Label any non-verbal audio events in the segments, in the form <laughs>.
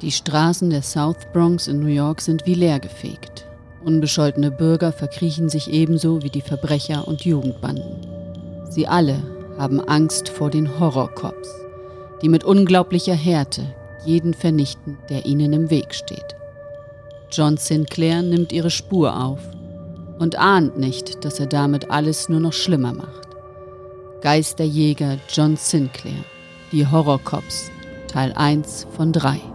Die Straßen der South Bronx in New York sind wie leergefegt. Unbescholtene Bürger verkriechen sich ebenso wie die Verbrecher und Jugendbanden. Sie alle haben Angst vor den Horrorcops, die mit unglaublicher Härte jeden vernichten, der ihnen im Weg steht. John Sinclair nimmt ihre Spur auf und ahnt nicht, dass er damit alles nur noch schlimmer macht. Geisterjäger John Sinclair, die Horrorcops, Teil 1 von 3.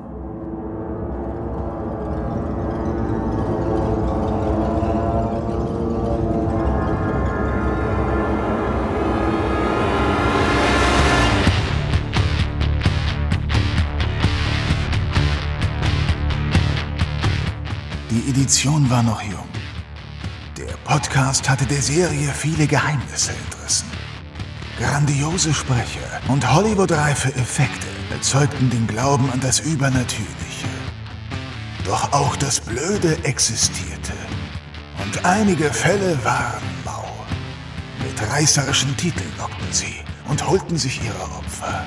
Die Edition war noch jung. Der Podcast hatte der Serie viele Geheimnisse entrissen. Grandiose Sprecher und Hollywood-reife Effekte erzeugten den Glauben an das Übernatürliche. Doch auch das Blöde existierte. Und einige Fälle waren mau. Mit reißerischen Titeln lockten sie und holten sich ihre Opfer.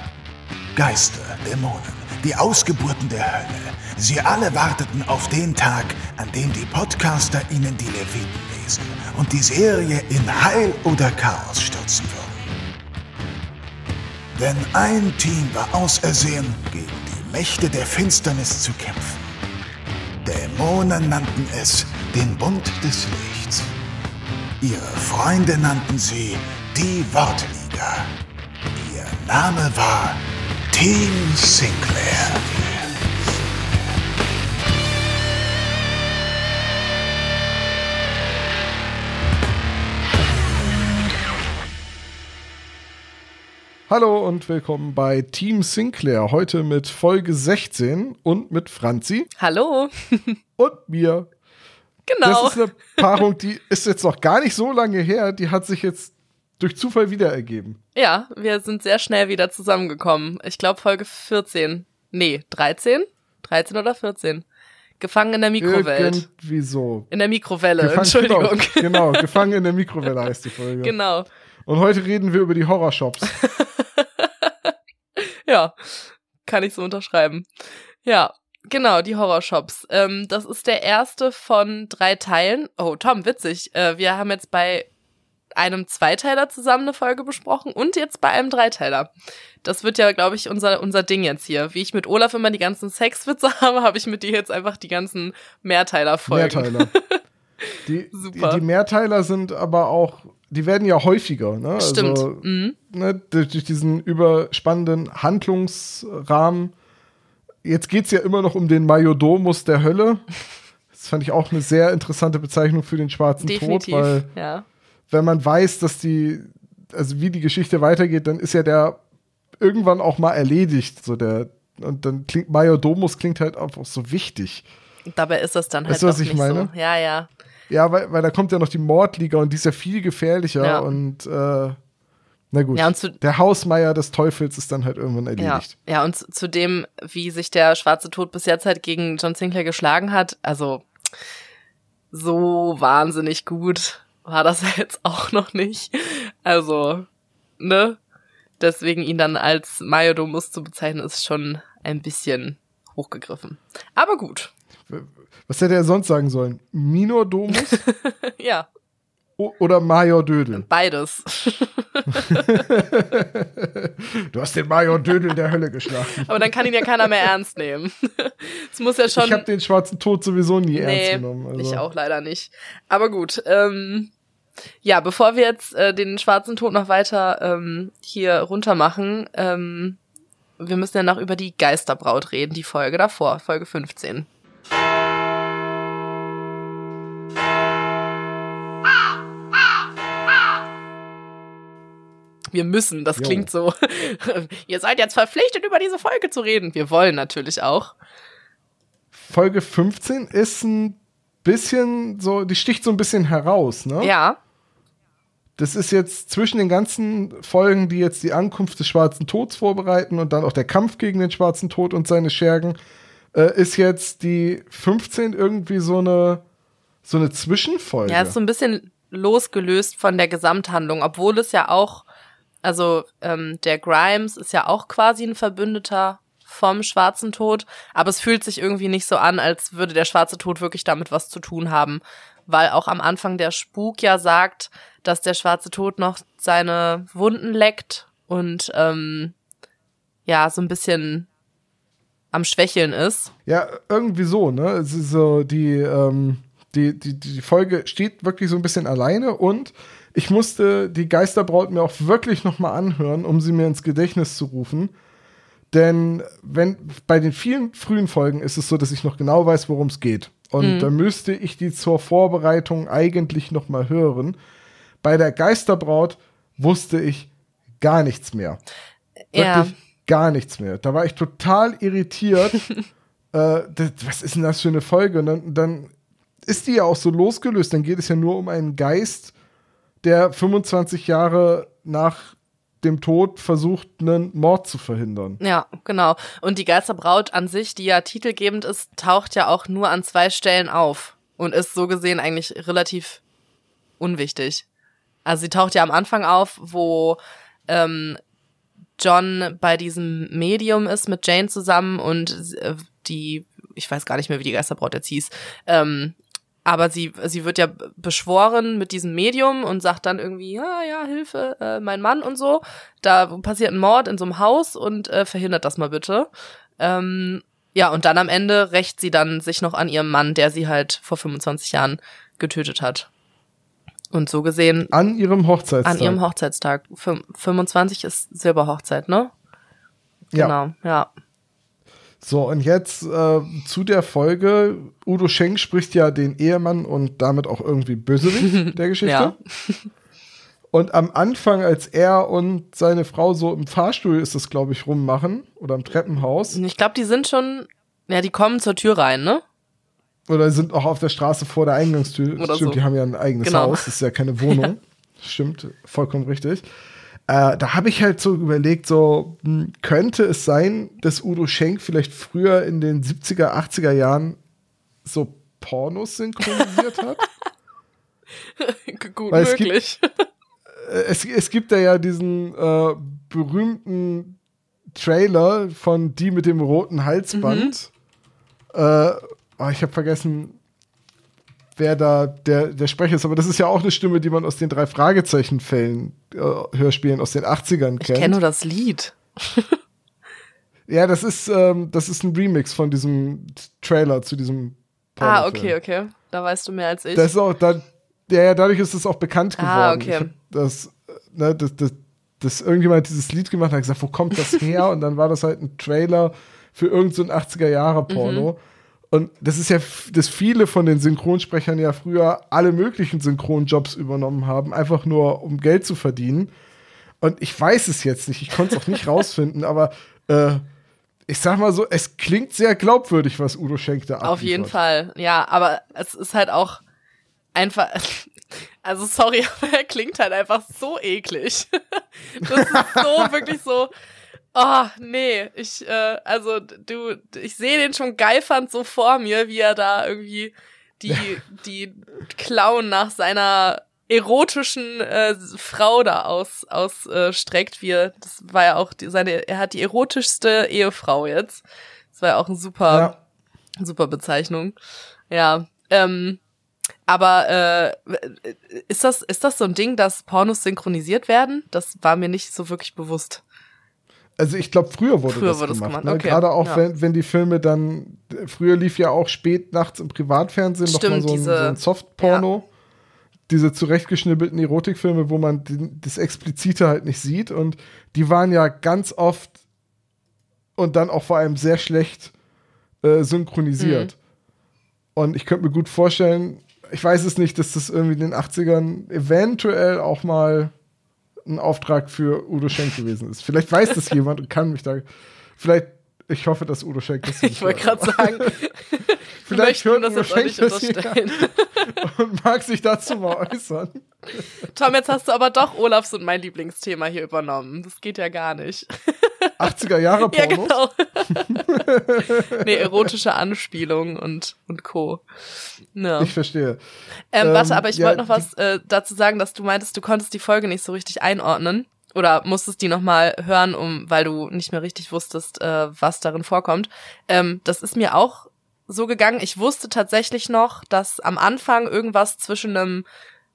Geister, Dämonen, die Ausgeburten der Hölle. Sie alle warteten auf den Tag, an dem die Podcaster ihnen die Leviten lesen und die Serie in Heil oder Chaos stürzen würden. Denn ein Team war ausersehen, gegen die Mächte der Finsternis zu kämpfen. Dämonen nannten es den Bund des Lichts. Ihre Freunde nannten sie die Wortliga. Ihr Name war Team Sinclair. Hallo und willkommen bei Team Sinclair. Heute mit Folge 16 und mit Franzi Hallo. <laughs> und mir. Genau. Das ist eine Paarung, die ist jetzt noch gar nicht so lange her. Die hat sich jetzt durch Zufall wieder ergeben. Ja, wir sind sehr schnell wieder zusammengekommen. Ich glaube Folge 14. Nee, 13? 13 oder 14. Gefangen in der Mikrowelt. Irgendwie so. In der Mikrowelle, Gefangen- Entschuldigung. Genau, genau, <laughs> gefangen in der Mikrowelle heißt die Folge. genau. Und heute reden wir über die Horrorshops. <laughs> Ja, kann ich so unterschreiben. Ja, genau, die Horrorshops. Ähm, das ist der erste von drei Teilen. Oh, Tom, witzig. Äh, wir haben jetzt bei einem Zweiteiler zusammen eine Folge besprochen und jetzt bei einem Dreiteiler. Das wird ja, glaube ich, unser, unser Ding jetzt hier. Wie ich mit Olaf immer die ganzen Sexwitze <laughs> habe, habe ich mit dir jetzt einfach die ganzen Mehrteiler-Folgen. Mehrteiler. Die, <laughs> die, Super. die Mehrteiler sind aber auch, die werden ja häufiger. Ne? Stimmt. Also, mhm. ne, durch, durch diesen überspannenden Handlungsrahmen. Jetzt geht es ja immer noch um den Majordomus der Hölle. Das fand ich auch eine sehr interessante Bezeichnung für den schwarzen Definitiv. Tod, weil ja. wenn man weiß, dass die, also wie die Geschichte weitergeht, dann ist ja der irgendwann auch mal erledigt. So der, und dann klingt Majordomus klingt halt einfach so wichtig. Dabei ist das dann halt Weißt du, was ich nicht meine? so. Ja, ja. Ja, weil, weil da kommt ja noch die Mordliga und die ist ja viel gefährlicher Ja. und äh, na gut. Ja, und zu- der Hausmeier des Teufels ist dann halt irgendwann Ja, erledigt. ja, und zu, zu dem, wie sich der schwarze Tod bis jetzt halt gegen John Sinclair geschlagen hat, also so wahnsinnig gut war das <laughs> jetzt auch noch nicht. Also, ne? Deswegen ihn dann als Majordomus zu bezeichnen, ist schon ein bisschen hochgegriffen. Aber gut. Was hätte er sonst sagen sollen? Minor Domus <laughs> ja, o- oder Major Dödel? beides. <laughs> Du hast den Major Dödel der Hölle geschlagen. Aber dann kann ihn ja keiner mehr ernst nehmen. <laughs> Es muss ja schon. Ich habe den schwarzen Tod sowieso nie ernst Nee, genommen. Also. ich auch leider nicht. Aber gut, ähm, ja, bevor wir jetzt äh, den schwarzen Tod noch weiter ähm, hier runter machen, ähm, wir müssen ja noch über die Geisterbraut reden, die Folge davor, Folge 15. Wir müssen, das Jo. klingt so. <laughs> Ihr seid jetzt verpflichtet, über diese Folge zu reden. Wir wollen natürlich auch. Folge 15 ist ein bisschen so, die sticht so ein bisschen heraus, ne? Ja, Das ist jetzt zwischen den ganzen Folgen, die jetzt die Ankunft des Schwarzen Tods vorbereiten und dann auch der Kampf gegen den Schwarzen Tod und seine Schergen, äh, ist jetzt die 15 irgendwie so eine, so eine Zwischenfolge. Ja, ist so ein bisschen losgelöst von der Gesamthandlung, obwohl es ja auch, also ähm, der Grimes ist ja auch quasi ein Verbündeter vom schwarzen Tod, aber es fühlt sich irgendwie nicht so an, als würde der schwarze Tod wirklich damit was zu tun haben, weil auch am Anfang der Spuk ja sagt, dass der schwarze Tod noch seine Wunden leckt und ähm, ja, so ein bisschen am Schwächeln ist. Ja, irgendwie so, ne? Es ist so, die, ähm, die, die, die Folge steht wirklich so ein bisschen alleine und ich musste die Geisterbraut mir auch wirklich nochmal anhören, um sie mir ins Gedächtnis zu rufen. Denn wenn bei den vielen frühen Folgen ist es so, dass ich noch genau weiß, worum es geht. Und mhm. da müsste ich die zur Vorbereitung eigentlich nochmal hören. Bei der Geisterbraut wusste ich gar nichts mehr. Ja. Wirklich gar nichts mehr. Da war ich total irritiert. <laughs> äh, das, was ist denn das für eine Folge? Und dann, dann ist die ja auch so losgelöst. Dann geht es ja nur um einen Geist, der 25 Jahre nach dem Tod versucht, einen Mord zu verhindern. Ja, genau. Und die Geisterbraut an sich, die ja titelgebend ist, taucht ja auch nur an zwei Stellen auf und ist so gesehen eigentlich relativ unwichtig. Also sie taucht ja am Anfang auf, wo ähm, John bei diesem Medium ist mit Jane zusammen und äh, die, ich weiß gar nicht mehr, wie die Geisterbraut jetzt hieß, ähm, aber sie, sie wird ja beschworen mit diesem Medium und sagt dann irgendwie, ja, ja, Hilfe, äh, mein Mann und so. Da passiert ein Mord in so einem Haus und äh, verhindert das mal bitte. Ähm, ja, und dann am Ende rächt sie dann sich noch an ihrem Mann, der sie halt vor 25 Jahren getötet hat. Und so gesehen. An ihrem Hochzeitstag. An ihrem Hochzeitstag. 25 ist Silberhochzeit, ne? Ja. Genau, ja. So, und jetzt äh, zu der Folge. Udo Schenk spricht ja den Ehemann und damit auch irgendwie Bösewicht <laughs> der Geschichte. ja. <laughs> Und am Anfang, als er und seine Frau so im Fahrstuhl ist das, glaube ich, rummachen oder im Treppenhaus. Ich glaube, die sind schon, ja, die kommen zur Tür rein, ne? Oder sind auch auf der Straße vor der Eingangstür. Oder Stimmt, so. die haben ja ein eigenes Genau. Haus, das ist ja keine Wohnung. Ja. <laughs> Stimmt, vollkommen richtig. Äh, da habe ich halt so überlegt, so hm, könnte es sein, dass Udo Schenk vielleicht früher in den 70er, 80er Jahren so Pornos synchronisiert hat? <laughs> Gut Weil es gibt- möglich. Äh, es, es gibt da ja diesen äh, berühmten Trailer von Die mit dem roten Halsband. Äh, oh, ich habe vergessen, wer da der, der Sprecher ist, aber das ist ja auch eine Stimme, die man aus den drei Fragezeichen-Fällen, äh, Hörspielen aus den 80ern Ich kennt. kenne nur das Lied. <laughs> Ja, das ist, ähm, das ist ein Remix von diesem Trailer zu diesem Ah, okay, okay. Da weißt du mehr als ich. Das ist auch, da, ja, ja, dadurch ist es auch bekannt geworden. Ah, okay. Ich das, ne, das, das, das irgendjemand dieses Lied gemacht hat, gesagt, wo kommt das her? <laughs> Und dann war das halt ein Trailer für irgendein so ein 80er-Jahre-Porno. Mhm. Und das ist ja, dass viele von den Synchronsprechern ja früher alle möglichen Synchronjobs übernommen haben, einfach nur um Geld zu verdienen. Und ich weiß es jetzt nicht, ich konnte es auch nicht <laughs> rausfinden, aber äh, ich sag mal so, es klingt sehr glaubwürdig, was Udo Schenk da Auf jeden abliefert. Fall. Ja, aber es ist halt auch einfach. <laughs> Also sorry, <laughs> aber er klingt halt einfach so eklig. Das ist so wirklich so. Oh, nee, ich, äh, also du, ich sehe den schon geifernd so vor mir, wie er da irgendwie die, <laughs> die Klauen nach seiner erotischen äh, Frau da aus, ausstreckt. Wie er, das war ja auch die, seine, er hat die erotischste Ehefrau jetzt. Das war ja auch ein super, Ja. Super Bezeichnung. Ja. Ähm, aber äh, ist das ist das so ein Ding, dass Pornos synchronisiert werden? Das war mir nicht so wirklich bewusst. Also ich glaube, früher wurde Früher das wurde das gemacht. gemacht, ne? okay, Gerade auch, ja. wenn, wenn die Filme dann, früher lief ja auch spät nachts im Privatfernsehen noch Stimmt, mal so ein, diese- so ein Softporno. Diese zurechtgeschnibbelten Erotikfilme, wo man den, das Explizite halt nicht sieht. Und die waren ja ganz oft und dann auch vor allem sehr schlecht äh, synchronisiert. Mhm. Und ich könnte mir gut vorstellen, ich weiß es nicht, dass das irgendwie in den 80ern eventuell auch mal ein Auftrag für Udo Schenk gewesen ist. Vielleicht weiß das <laughs> jemand und kann mich da. Vielleicht, ich hoffe, dass Udo Schenk das nicht <laughs> Ich wollte gerade sagen, <laughs> Vielleicht hört das Udo jetzt Schenk das hier und mag sich dazu mal äußern. Tom, jetzt hast du aber doch Olafs und mein Lieblingsthema hier übernommen. Das geht ja gar nicht. 80er Jahre Ja, Pornos. genau. <laughs> nee, erotische Anspielung und, und Co. Ja. Ich verstehe. Ähm, Ähm, warte, aber ich ja, wollte noch was äh, dazu sagen, dass du meintest, du konntest die Folge nicht so richtig einordnen. oder musstest die nochmal hören, um, weil du nicht mehr richtig wusstest, äh, was darin vorkommt. Ähm, das ist mir auch so gegangen. Ich wusste tatsächlich noch, dass am Anfang irgendwas zwischen einem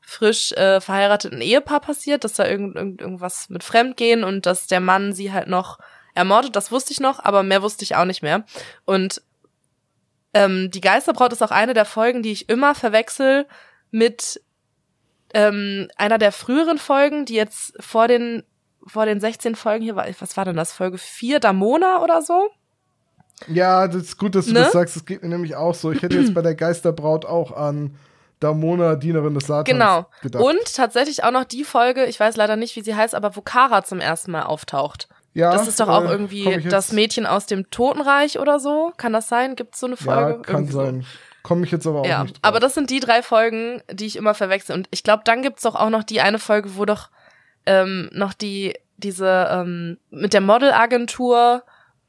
frisch äh, verheirateten Ehepaar passiert, dass da irgend, irgend, irgendwas mit Fremdgehen und dass der Mann sie halt noch ermordet. Das wusste ich noch, aber mehr wusste ich auch nicht mehr. Und ähm, die Geisterbraut ist auch eine der Folgen, die ich immer verwechsel mit ähm, einer der früheren Folgen, die jetzt vor den vor den 16 Folgen hier war, was war denn das, Folge 4, Damona oder so? Ja, das ist gut, dass du Ne? das sagst. Das geht mir nämlich auch so. Ich hätte jetzt bei der Geisterbraut auch an Damona, Dienerin des Satans, Genau. gedacht. Und tatsächlich auch noch die Folge, ich weiß leider nicht, wie sie heißt, aber wo Kara zum ersten Mal auftaucht. Ja, das ist doch auch äh, irgendwie das Mädchen aus dem Totenreich oder so. Kann das sein? Gibt es so eine Folge? Ja, kann Irgendwie so. sein. Komme ich jetzt aber auch Ja, nicht drauf. aber das sind die drei Folgen, die ich immer verwechsel. Und ich glaube, dann gibt's doch auch noch die eine Folge, wo doch ähm, noch die, diese, ähm, mit der Modelagentur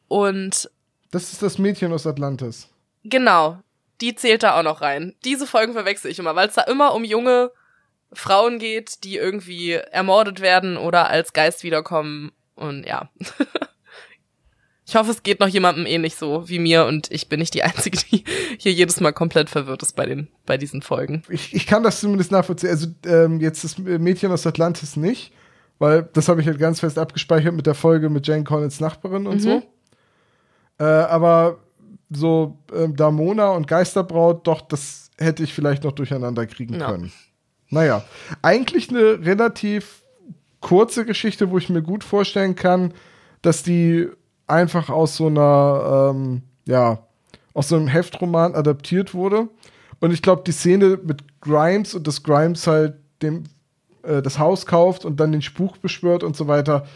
und Das ist das Mädchen aus Atlantis. genau, die zählt da auch noch rein. Diese Folgen verwechsel ich immer, weil es da immer um junge Frauen geht, die irgendwie ermordet werden oder als Geist wiederkommen. Und ja. <laughs> Ich hoffe, es geht noch jemandem ähnlich so wie mir und ich bin nicht die Einzige, die hier jedes Mal komplett verwirrt ist bei den, bei diesen Folgen. Ich, ich kann das zumindest nachvollziehen. Also ähm, jetzt das Mädchen aus Atlantis nicht, weil das habe ich halt ganz fest abgespeichert mit der Folge mit Jane Collins Nachbarin und Mhm. so. Äh, aber so ähm, Damona und Geisterbraut, doch, das hätte ich vielleicht noch durcheinander kriegen Ja. können. Naja, eigentlich eine relativ kurze Geschichte, wo ich mir gut vorstellen kann, dass die einfach aus so einer, ähm, ja, aus so einem Heftroman adaptiert wurde. Und ich glaube, die Szene mit Grimes und dass Grimes halt dem äh, das Haus kauft und dann den Spuk beschwört und so weiter,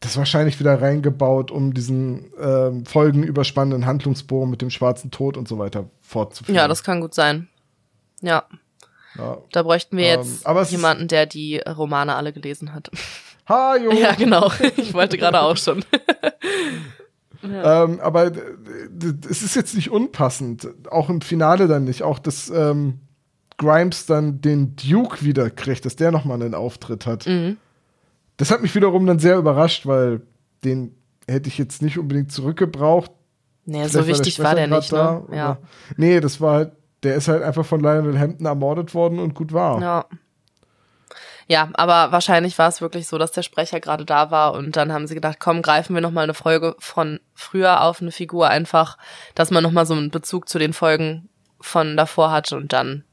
das wahrscheinlich wieder reingebaut, um diesen ähm, folgenüberspannenden Handlungsbogen mit dem schwarzen Tod und so weiter fortzuführen. Ja, das kann gut sein. Ja, Ja. da bräuchten wir Ähm, jetzt ist- jemanden, der die Romane alle gelesen hat. <laughs> Ha, Junge! Ja, genau. Ich wollte gerade auch schon. <laughs> Ähm, aber d- es ist jetzt nicht unpassend. Auch im Finale dann nicht. Auch dass ähm, Grimes dann den Duke wieder kriegt, dass der nochmal einen Auftritt hat. Mhm. Das hat mich wiederum dann sehr überrascht, weil den hätte ich jetzt nicht unbedingt zurückgebraucht. Nee, Vielleicht so wichtig war der Sprecher nicht, grad ne? Ja. Nee, das war halt, der ist halt einfach von Lionel Hampton ermordet worden und gut war. Ja. Ja, aber wahrscheinlich war es wirklich so, dass der Sprecher gerade da war und dann haben sie gedacht, komm, greifen wir noch mal eine Folge von früher auf eine Figur einfach, dass man noch mal so einen Bezug zu den Folgen von davor hat und dann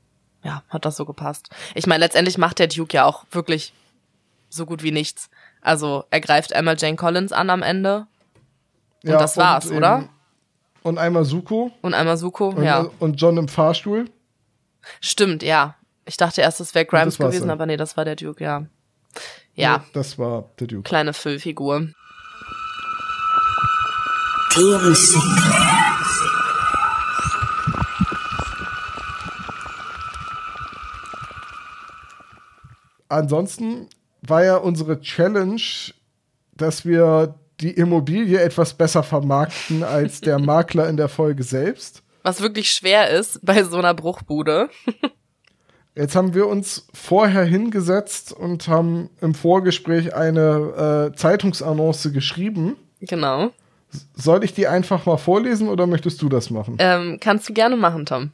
ja, hat das so gepasst. Ich meine, letztendlich macht der Duke ja auch wirklich so gut wie nichts. Also, er greift einmal Jane Collins an am Ende und das war's, eben- oder? Und einmal Suko Und einmal Suko, und, ja. und John im Fahrstuhl. Stimmt, ja. Ich dachte erst, es wäre Grimes das gewesen, aber nee, das war der Duke, ja. Ja, Das war der Duke. kleine Füllfigur. Ansonsten war ja unsere Challenge, dass wir die Immobilie etwas besser vermarkten als der <laughs> Makler in der Folge selbst. Was wirklich schwer ist bei so einer Bruchbude. Jetzt haben wir uns vorher hingesetzt und haben im Vorgespräch eine äh, Zeitungsannonce geschrieben. Genau. Soll ich die einfach mal vorlesen oder möchtest du das machen? Ähm, kannst du gerne machen, Tom.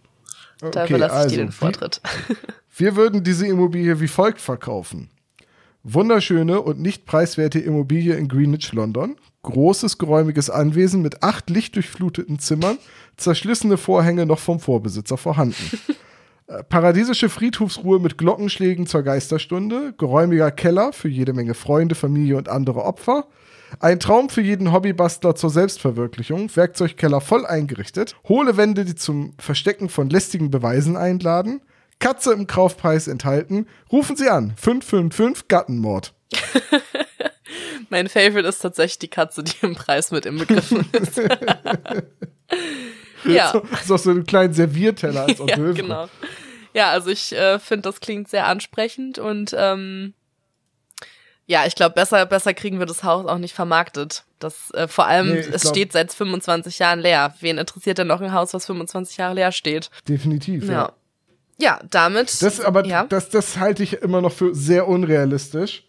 Da Okay, überlasse ich also, dir den Vortritt. <laughs> Wir würden diese Immobilie wie folgt verkaufen. Wunderschöne und nicht preiswerte Immobilie in Greenwich, London. Großes, geräumiges Anwesen mit acht lichtdurchfluteten Zimmern, zerschlissene Vorhänge noch vom Vorbesitzer vorhanden. <laughs> Äh, Paradiesische Friedhofsruhe mit Glockenschlägen zur Geisterstunde, geräumiger Keller für jede Menge Freunde, Familie und andere Opfer, ein Traum für jeden Hobbybastler zur Selbstverwirklichung, Werkzeugkeller voll eingerichtet, hohle Wände, die zum Verstecken von lästigen Beweisen einladen, Katze im Kaufpreis enthalten, rufen Sie an, 555 Gattenmord. <laughs> mein Favorite ist tatsächlich die Katze, die im Preis mit inbegriffen ist. <laughs> ja. So, so, so einen kleinen Servierteller als <laughs> ja, genau. Ja, also ich äh, finde, das klingt sehr ansprechend und ähm, ja, ich glaube, besser, besser kriegen wir das Haus auch nicht vermarktet. Das, äh, vor allem, Nee, es glaub- steht seit 25 Jahren leer. Wen interessiert denn noch ein Haus, was 25 Jahre leer steht? Definitiv, ja. Ja. Ja, damit. Das aber, ja. das, das halte ich immer noch für sehr unrealistisch.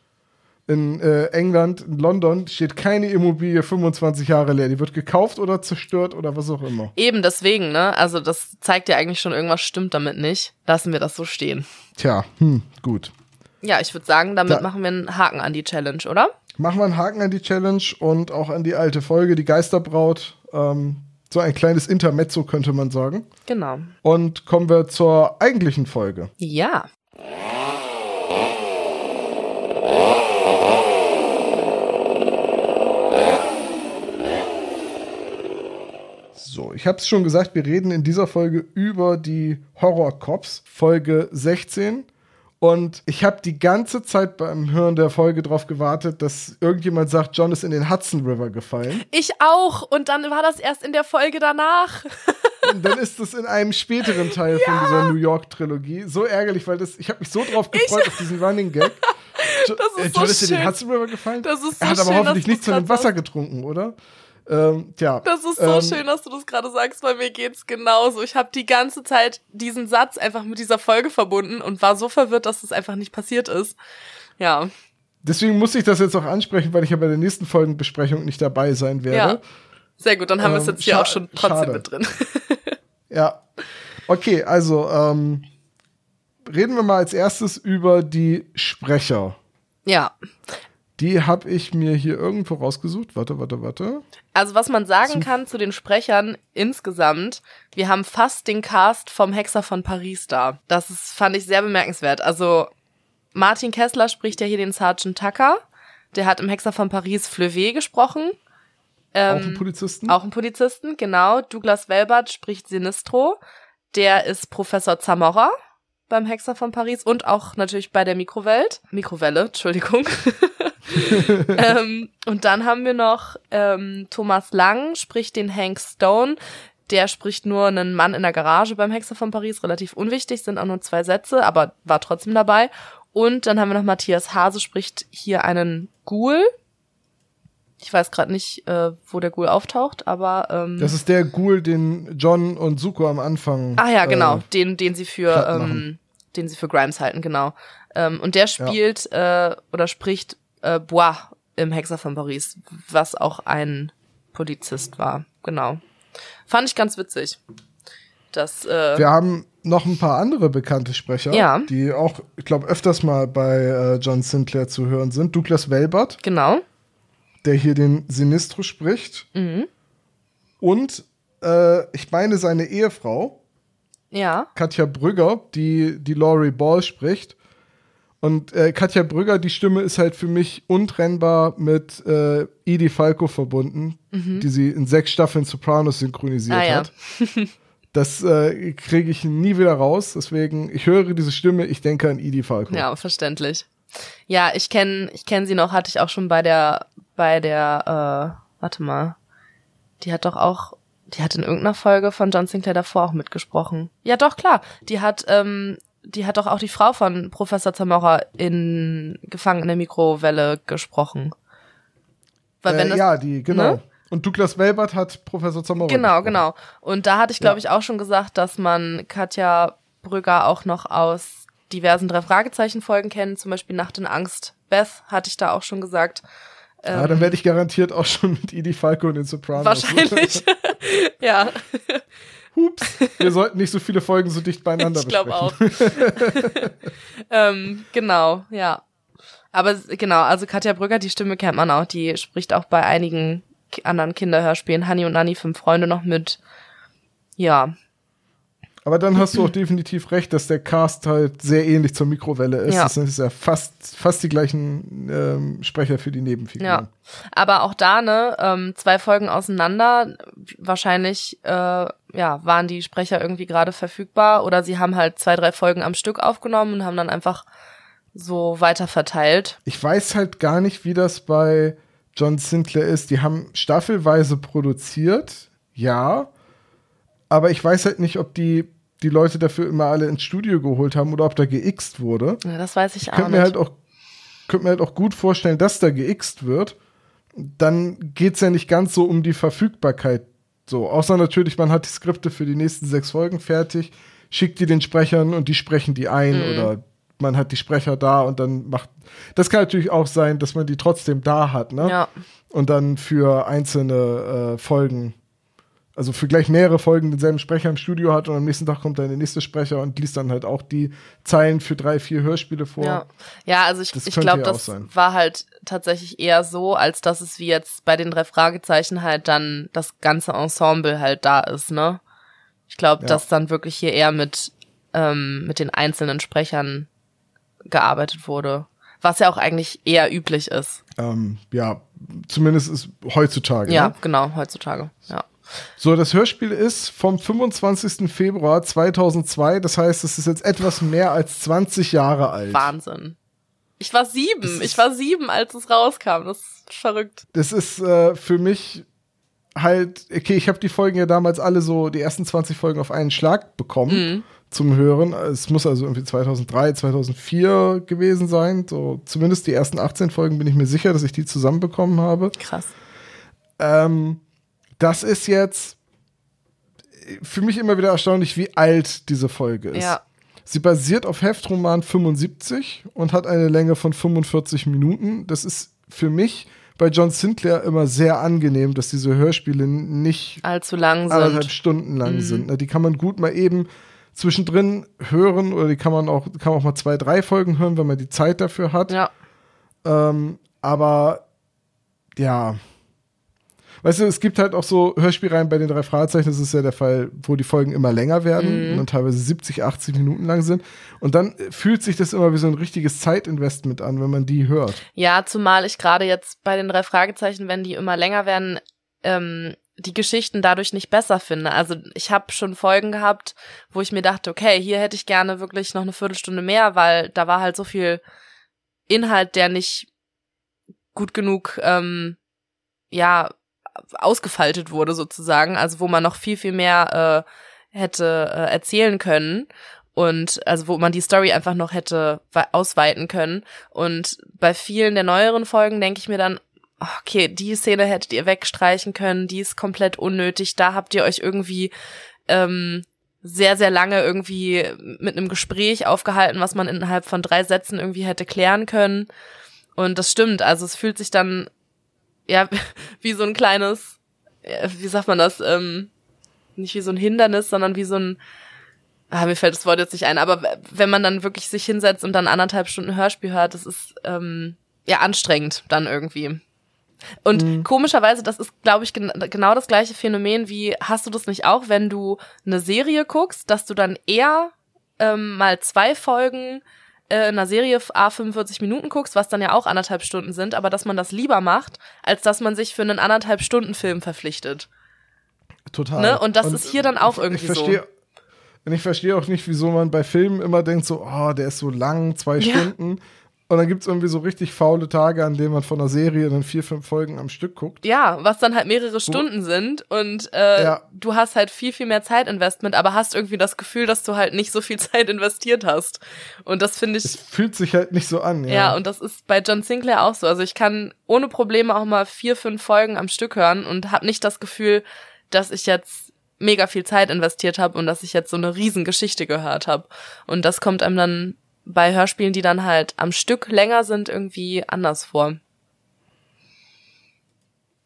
in äh, England, in London, steht keine Immobilie 25 Jahre leer. Die wird gekauft oder zerstört oder was auch immer. Eben deswegen, ne? Also das zeigt ja eigentlich schon, irgendwas stimmt damit nicht. Lassen wir das so stehen. Tja, hm, gut. Ja, ich würde sagen, damit Da- machen wir einen Haken an die Challenge, oder? Machen wir einen Haken an die Challenge und auch an die alte Folge, die Geisterbraut. Ähm, so ein kleines Intermezzo könnte man sagen. Genau. Und kommen wir zur eigentlichen Folge. Ja. So, ich habe es schon gesagt, wir reden in dieser Folge über die Horror Cops, Folge 16. Und ich habe die ganze Zeit beim Hören der Folge darauf gewartet, dass irgendjemand sagt, John ist in den Hudson River gefallen. Ich auch. Und dann war das erst in der Folge danach. <laughs> Und dann ist es in einem späteren Teil von dieser New York Trilogie so ärgerlich, weil das, ich habe mich so drauf gefreut auf diesen Running Gag. <laughs> Jo Das ist äh, so John ist in den. Hudson River gefallen. Das ist er hat so aber schön, hoffentlich nichts von dem Wasser getrunken, oder? Ähm, tja. Das ist so ähm, schön, dass du das gerade sagst, weil mir geht's genauso. Ich habe die ganze Zeit diesen Satz einfach mit dieser Folge verbunden und war so verwirrt, dass es einfach nicht passiert ist. Ja, Deswegen muss ich das jetzt auch ansprechen, weil ich ja bei der nächsten Folgenbesprechung nicht dabei sein werde. ja. Sehr gut, dann haben wir es Ähm, jetzt hier auch schon trotzdem schade. mit drin. <laughs> Ja. Okay, also ähm, reden wir mal als erstes über die Sprecher. ja. Die habe ich mir hier irgendwo rausgesucht. Warte, warte, warte. Also was man sagen kann zu den Sprechern insgesamt, wir haben fast den Cast vom Hexer von Paris da. Das ist, fand ich sehr bemerkenswert. Also Martin Kessler spricht ja hier den Sergeant Tucker. Der hat im Hexer von Paris Fleuvet gesprochen. Ähm, auch ein Polizisten. Auch ein Polizisten, genau. Douglas Welbert spricht Sinistro. Der ist Professor Zamora beim Hexer von Paris und auch natürlich bei der Mikrowelt. Mikrowelle, Entschuldigung. <laughs> <laughs> ähm, und dann haben wir noch ähm, Thomas Lang, spricht den Hank Stone. Der spricht nur einen Mann in der Garage beim Hexer von Paris, relativ unwichtig, sind auch nur zwei Sätze, aber war trotzdem dabei. Und dann haben wir noch Matthias Hase, spricht hier einen Ghoul. Ich weiß gerade nicht, äh, wo der Ghoul auftaucht, aber ähm, das ist der Ghoul, den John und Zuko am Anfang. Ah ja, genau, Äh, den, den sie für, ähm, den sie für Grimes halten, genau. Ähm, und der spielt äh, oder spricht äh, Bois im Hexer von Paris, was auch ein Polizist war, genau. Fand ich ganz witzig. Das, äh, wir haben noch ein paar andere bekannte Sprecher, Ja. die auch, ich glaube, öfters mal bei äh, John Sinclair zu hören sind. Douglas Welbert, genau. der hier den Sinistro spricht. Mhm. Und äh, ich meine seine Ehefrau, Ja. Katja Brügger, die die Laurie Ball spricht. Und äh, Katja Brügger, die Stimme ist halt für mich untrennbar mit äh, Edie Falco verbunden, die sie in sechs Staffeln Sopranos synchronisiert Mhm. Ah, ja. hat. Das äh, kriege ich nie wieder raus. Deswegen, ich höre diese Stimme, ich denke an Edie Falco. Ja, verständlich. Ja, ich kenne ich kenn sie noch, hatte ich auch schon bei der, bei der, äh, warte mal, die hat doch auch, die hat in irgendeiner Folge von John Sinclair davor auch mitgesprochen. Ja, doch, klar. Die hat, ähm, die hat doch auch die Frau von Professor Zamora in Gefangen in der Mikrowelle gesprochen. Äh, das, ja, die, genau. ne? Und Douglas Welbert hat Professor Zamora. Genau, gesprochen. genau. Und da hatte ich, glaube Ja. ich, auch schon gesagt, dass man Katja Brügger auch noch aus diversen drei Fragezeichen Folgen kennt, zum Beispiel Nacht in Angst. Beth hatte ich da auch schon gesagt. Ja, dann werde ich garantiert auch schon mit Edie Falco in den Sopranos. Wahrscheinlich. <laughs> <laughs> ja, Hups, wir sollten nicht so viele Folgen so dicht beieinander ich glaube besprechen. auch. <laughs> ähm, genau, ja. Aber genau, also Katja Brügger, die Stimme kennt man auch. Die spricht auch bei einigen anderen Kinderhörspielen, Honey und Nanny, Fünf Freunde noch mit. Ja, Aber dann hast du auch definitiv recht, dass der Cast halt sehr ähnlich zur Mikrowelle ist. Ja. Das sind ja fast, fast die gleichen ähm, Sprecher für die Nebenfiguren. Ja. Aber auch da, ne, ähm, zwei Folgen auseinander, wahrscheinlich, äh, ja, waren die Sprecher irgendwie gerade verfügbar oder sie haben halt zwei, drei Folgen am Stück aufgenommen und haben dann einfach so weiter verteilt. Ich weiß halt gar nicht, wie das bei John Sinclair ist. Die haben staffelweise produziert, ja. Aber ich weiß halt nicht, ob die die Leute dafür immer alle ins Studio geholt haben oder ob da geixt wurde. Ja, das weiß ich auch könnte nicht. mir halt auch könnte mir halt auch gut vorstellen, dass da geixt wird. Dann geht's ja nicht ganz so um die Verfügbarkeit. So, außer natürlich, man hat die Skripte für die nächsten sechs Folgen fertig, schickt die den Sprechern und die sprechen die ein Mhm. oder man hat die Sprecher da und dann macht. Das kann natürlich auch sein, dass man die trotzdem da hat, ne? Ja. Und dann für einzelne äh, Folgen, also für gleich mehrere Folgen denselben Sprecher im Studio hat und am nächsten Tag kommt dann der nächste Sprecher und liest dann halt auch die Zeilen für drei, vier Hörspiele vor. Ja, ja also ich, ich glaube, das war halt tatsächlich eher so, als dass es wie jetzt bei den drei Fragezeichen halt dann das ganze Ensemble halt da ist, ne? Ich glaube, Ja. dass dann wirklich hier eher mit, ähm, mit den einzelnen Sprechern gearbeitet wurde. Was ja auch eigentlich eher üblich ist. Ähm, ja, zumindest ist heutzutage. Ja, Ne? genau, heutzutage. Ja. So, das Hörspiel ist vom 25. Februar 2002. Das heißt, es ist jetzt etwas mehr als 20 Jahre alt. Wahnsinn. Ich war sieben. Ich war sieben, als es rauskam. Das ist verrückt. Das ist äh, für mich halt, okay, ich habe die Folgen ja damals alle so, die ersten 20 Folgen auf einen Schlag bekommen zum Hören. Es muss also irgendwie 2003, 2004 gewesen sein. So, zumindest die ersten 18 Folgen bin ich mir sicher, dass ich die zusammenbekommen habe. Krass. Ähm, das ist jetzt für mich immer wieder erstaunlich, wie alt diese Folge ist. Ja. Sie basiert auf Heftroman 75 und hat eine Länge von 45 Minuten. Das ist für mich bei John Sinclair immer sehr angenehm, dass diese Hörspiele nicht Allzu lang anderthalb sind. Stunden lang Mhm. sind. Die kann man gut mal eben zwischendrin hören oder die kann man auch, kann auch mal zwei, drei Folgen hören, wenn man die Zeit dafür hat. Ja. Ähm, aber ja. Weißt du, es gibt halt auch so Hörspielreihen bei den drei Fragezeichen, das ist ja der Fall, wo die Folgen immer länger werden und dann teilweise 70, 80 Minuten lang sind. Und dann fühlt sich das immer wie so ein richtiges Zeitinvestment an, wenn man die hört. Ja, zumal ich gerade jetzt bei den drei Fragezeichen, wenn die immer länger werden, ähm, die Geschichten dadurch nicht besser finde. Also ich habe schon Folgen gehabt, wo ich mir dachte, okay, hier hätte ich gerne wirklich noch eine Viertelstunde mehr, weil da war halt so viel Inhalt, der nicht gut genug, ähm, ja, ausgefaltet wurde sozusagen. Also wo man noch viel, viel mehr äh, hätte äh, erzählen können. Und also wo man die Story einfach noch hätte wei- ausweiten können. Und bei vielen der neueren Folgen denke ich mir dann, okay, die Szene hättet ihr wegstreichen können, die ist komplett unnötig, da habt ihr euch irgendwie ähm, sehr, sehr lange irgendwie mit einem Gespräch aufgehalten, was man innerhalb von drei Sätzen irgendwie hätte klären können. Und das stimmt, also es fühlt sich dann, ja, <laughs> wie so ein kleines, äh, wie sagt man das, ähm, nicht wie so ein Hindernis, sondern wie so ein, ah, mir fällt das Wort jetzt nicht ein, aber wenn man dann wirklich sich hinsetzt und dann anderthalb Stunden Hörspiel hört, das ist, ähm, ja, anstrengend dann irgendwie. Und komischerweise, das ist, glaube ich, gen genau das gleiche Phänomen wie, hast du das nicht auch, wenn du eine Serie guckst, dass du dann eher ähm, mal zwei Folgen äh, in einer Serie A 45 Minuten guckst, was dann ja auch anderthalb Stunden sind, aber dass man das lieber macht, als dass man sich für einen anderthalb Stunden Film verpflichtet. Total. Ne? Und das ist hier dann auch irgendwie ich verstehe, Und ich verstehe auch nicht, wieso man bei Filmen immer denkt, so, oh, der ist so lang, zwei Ja. Stunden. Und dann gibt es irgendwie so richtig faule Tage, an denen man von einer Serie dann vier, fünf Folgen am Stück guckt. Ja, was dann halt mehrere Stunden sind und äh, Ja. du hast halt viel, viel mehr Zeitinvestment, aber hast irgendwie das Gefühl, dass du halt nicht so viel <laughs> Zeit investiert hast. Und das finde ich, Es fühlt sich halt nicht so an. Ja, ja. und das ist bei John Sinclair auch so. Also ich kann ohne Probleme auch mal vier, fünf Folgen am Stück hören und habe nicht das Gefühl, dass ich jetzt mega viel Zeit investiert habe und dass ich jetzt so eine Riesengeschichte gehört habe. Und das kommt einem dann bei Hörspielen, die dann halt am Stück länger sind, irgendwie anders vor.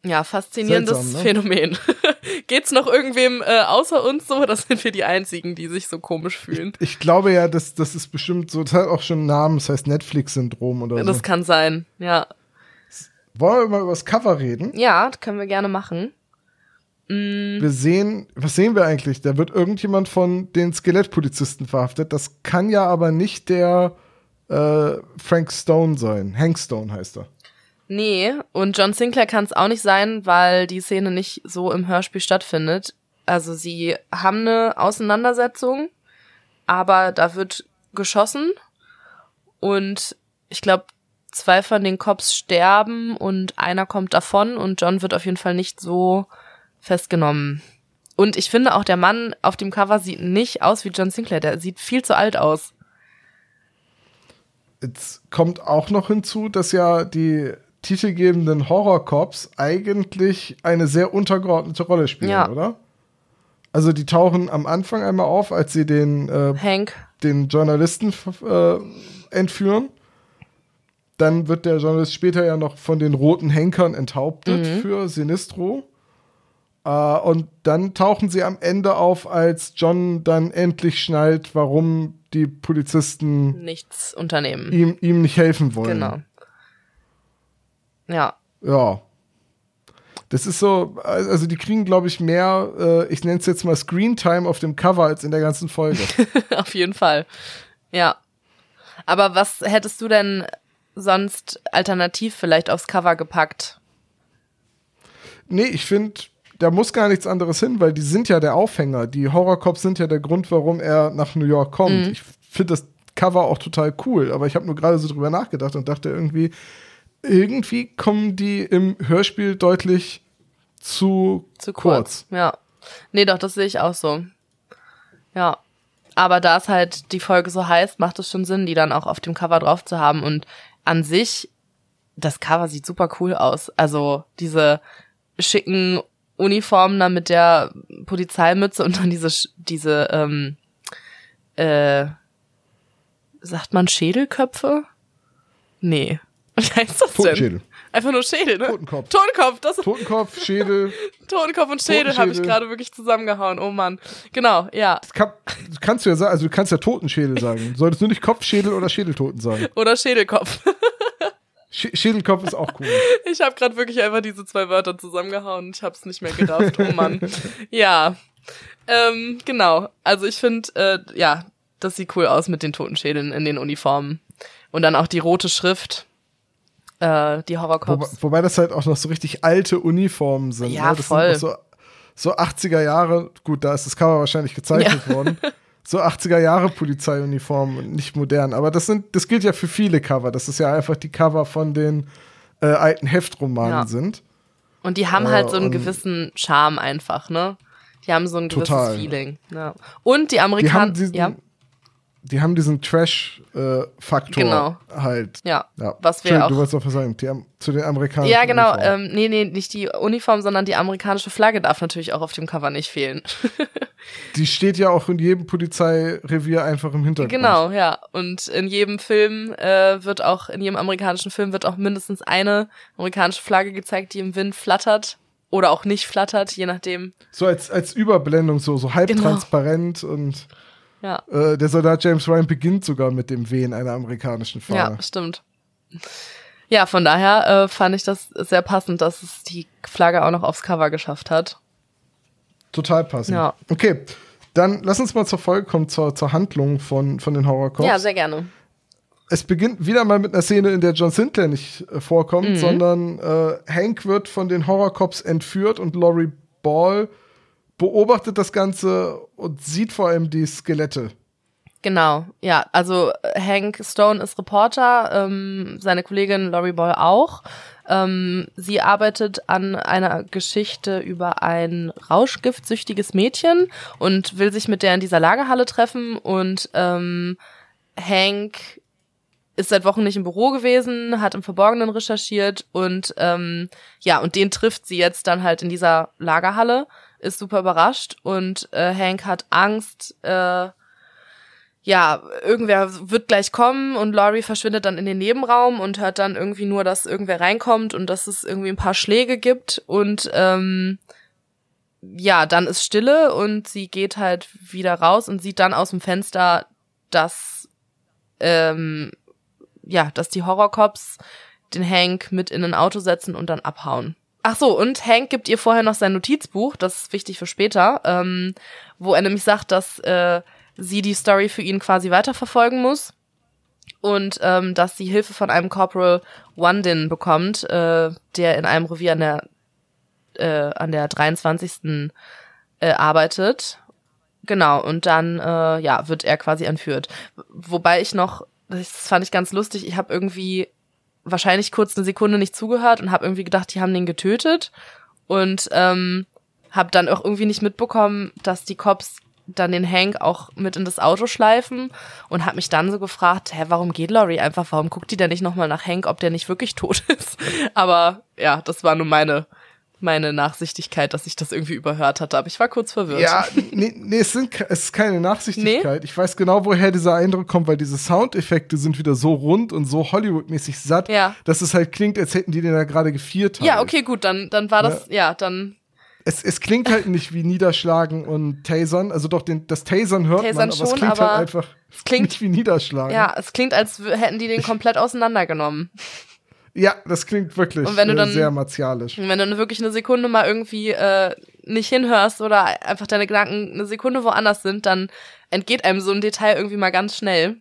Ja, faszinierendes Seltsam, ne? Phänomen. <laughs> Geht's noch irgendwem äh, außer uns so oder sind wir die einzigen, die sich so komisch fühlen? Ich glaube ja, dass das ist bestimmt so, das hat auch schon einen Namen, das heißt Netflix-Syndrom oder so. Das kann sein, ja. Wollen wir mal über das Cover reden? Ja, das können wir gerne machen. Wir sehen, was sehen wir eigentlich? Da wird irgendjemand von den Skelettpolizisten verhaftet. Das kann ja aber nicht der äh, Frank Stone sein. Hank Stone heißt er. Nee, und John Sinclair kann es auch nicht sein, weil die Szene nicht so im Hörspiel stattfindet. Also sie haben eine Auseinandersetzung, aber da wird geschossen und ich glaube, zwei von den Cops sterben und einer kommt davon und John wird auf jeden Fall nicht so festgenommen. Und ich finde auch, der Mann auf dem Cover sieht nicht aus wie John Sinclair, der sieht viel zu alt aus. Jetzt kommt auch noch hinzu, dass ja die titelgebenden Horror-Cops eigentlich eine sehr untergeordnete Rolle spielen, Ja. oder? Also die tauchen am Anfang einmal auf, als sie den, äh, Hank, den Journalisten äh, entführen. Dann wird der Journalist später ja noch von den roten Henkern enthauptet Mhm. für Sinistro. Äh, und dann tauchen sie am Ende auf, als John dann endlich schnallt, warum die Polizisten Nichts unternehmen. ihm, ihm nicht helfen wollen. Genau. Ja. Ja. Das ist so, also die kriegen, glaube ich, mehr, äh, ich nenne es jetzt mal Screen Time auf dem Cover als in der ganzen Folge. <laughs> Auf jeden Fall. Ja. Aber was hättest du denn sonst alternativ vielleicht aufs Cover gepackt? nee, ich finde, da muss gar nichts anderes hin, weil die sind ja der Aufhänger. Die Horrorcops sind ja der Grund, warum er nach New York kommt. Mhm. Ich finde das Cover auch total cool, aber ich habe nur gerade so drüber nachgedacht und dachte irgendwie, irgendwie kommen die im Hörspiel deutlich zu, Zu kurz. Ja. Nee, doch, das sehe ich auch so. Ja. Aber da es halt die Folge so heißt, macht es schon Sinn, die dann auch auf dem Cover drauf zu haben. Und an sich, das Cover sieht super cool aus. Also diese schicken Uniformen da mit der Polizeimütze und dann diese, diese, ähm, äh, sagt man Schädelköpfe? Nee. <laughs> Wie heißt das denn? Totenschädel. Einfach nur Schädel, ne? Totenkopf. Totenkopf, das ist Totenkopf, Schädel. <laughs> Totenkopf und Schädel habe ich gerade wirklich zusammengehauen. Oh Mann. Genau, ja. Das kann, kannst du ja sagen, also du kannst ja Totenschädel sagen. Du solltest nur nicht Kopfschädel oder Schädeltoten sagen. Oder Schädelkopf. <laughs> Sch Schädelkopf ist auch cool. <laughs> Ich habe gerade wirklich einfach diese zwei Wörter zusammengehauen und ich habe es nicht mehr gerafft. Oh Mann. <laughs> Ja. Ähm, genau. Also ich finde, äh, ja, das sieht cool aus mit den Totenschädeln in den Uniformen. Und dann auch die rote Schrift. Äh, die Horrorcops. wobei das halt auch noch so richtig alte Uniformen sind. Ja, ne? Das voll. sind so, so 80er Jahre, gut, da ist das Cover wahrscheinlich gezeichnet worden. <laughs> So 80er Jahre Polizeiuniformen und nicht modern. Aber das sind, das gilt ja für viele Cover. Das ist ja einfach die Cover von den äh, alten Heftromanen Ja. sind. Und die haben Äh, halt so einen gewissen Charme einfach, ne? Die haben so ein gewisses Total. Feeling. Ja. Und die Die haben Amerikaner. diesen, Ja, die haben diesen Trash-Faktor Genau. halt. ja. Ja. Was wir auch Du wolltest auch was sagen, die haben, zu den Amerikanern. Ja, genau. Ähm, nee, nee, nicht die Uniform, sondern die amerikanische Flagge darf natürlich auch auf dem Cover nicht fehlen. <laughs> Die steht ja auch in jedem Polizeirevier einfach im Hintergrund. genau, ja. Und in jedem Film äh, wird auch, in jedem amerikanischen Film wird auch mindestens eine amerikanische Flagge gezeigt, die im Wind flattert. Oder auch nicht flattert, je nachdem. So als, als Überblendung, so, so halb Genau. transparent und Ja, äh, der Soldat James Ryan beginnt sogar mit dem Wehen einer amerikanischen Fahne. ja, stimmt. Ja, von daher äh, fand ich das sehr passend, dass es die Flagge auch noch aufs Cover geschafft hat. Total passend. Ja. Okay, dann lass uns mal zur Folge kommen, zur, zur Handlung von, von den Horrorcops. Ja, sehr gerne. es beginnt wieder mal mit einer Szene, in der John Sinclair nicht äh, vorkommt, Mhm. sondern äh, Hank wird von den Horrorcops entführt und Laurie Ball beobachtet das Ganze und sieht vor allem die Skelette. Genau, ja, also äh, Hank Stone ist Reporter, ähm, seine Kollegin Laurie Ball auch. Ähm, sie arbeitet an einer Geschichte über ein rauschgiftsüchtiges Mädchen und will sich mit der in dieser Lagerhalle treffen und ähm, Hank ist seit Wochen nicht im Büro gewesen, hat im Verborgenen recherchiert und ähm, ja, und den trifft sie jetzt dann halt in dieser Lagerhalle, ist super überrascht und äh, Hank hat Angst, äh, ja, irgendwer wird gleich kommen und Laurie verschwindet dann in den Nebenraum und hört dann irgendwie nur, dass irgendwer reinkommt und dass es irgendwie ein paar Schläge gibt und ähm, ja, dann ist Stille und sie geht halt wieder raus und sieht dann aus dem Fenster, dass ähm, ja, dass die Horrorcops den Hank mit in ein Auto setzen und dann abhauen. Ach so, und Hank gibt ihr vorher noch sein Notizbuch, das ist wichtig für später, ähm, wo er nämlich sagt, dass äh, sie die Story für ihn quasi weiterverfolgen muss und ähm, dass sie Hilfe von einem Corporal Wandin bekommt, äh, der in einem Revier an der äh, an der 23. Äh, arbeitet. Genau, und dann äh, ja, wird er quasi entführt. Wobei ich noch, das fand ich ganz lustig, ich habe irgendwie wahrscheinlich kurz eine Sekunde nicht zugehört und habe irgendwie gedacht, die haben den getötet und ähm, habe dann auch irgendwie nicht mitbekommen, dass die Cops dann den Hank auch mit in das Auto schleifen und habe mich dann so gefragt, hä, warum geht Laurie einfach, warum guckt die denn nicht nochmal nach Hank, ob der nicht wirklich tot <laughs> ist? Aber ja, das war nur meine meine Nachsichtigkeit, dass ich das irgendwie überhört hatte, aber ich war kurz verwirrt. Ja, nee, nee es, sind, es ist keine Nachsichtigkeit. Nee? Ich weiß genau, woher dieser Eindruck kommt, weil diese Soundeffekte sind wieder so rund und so Hollywood-mäßig satt, ja. dass es halt klingt, als hätten die den da gerade geviert. Halt. Ja, okay, gut, dann, dann war das, ja, ja dann. Es, es klingt halt nicht wie Niederschlagen und Tasern. Also doch, den, das Tasern hört Tasern man, aber schon, es klingt halt einfach es klingt, nicht wie Niederschlagen. Ja, es klingt, als hätten die den komplett auseinandergenommen. Ja, das klingt wirklich und wenn du äh, dann, sehr martialisch. Und wenn du wirklich eine Sekunde mal irgendwie äh, nicht hinhörst oder einfach deine Gedanken eine Sekunde woanders sind, dann entgeht einem so ein Detail irgendwie mal ganz schnell.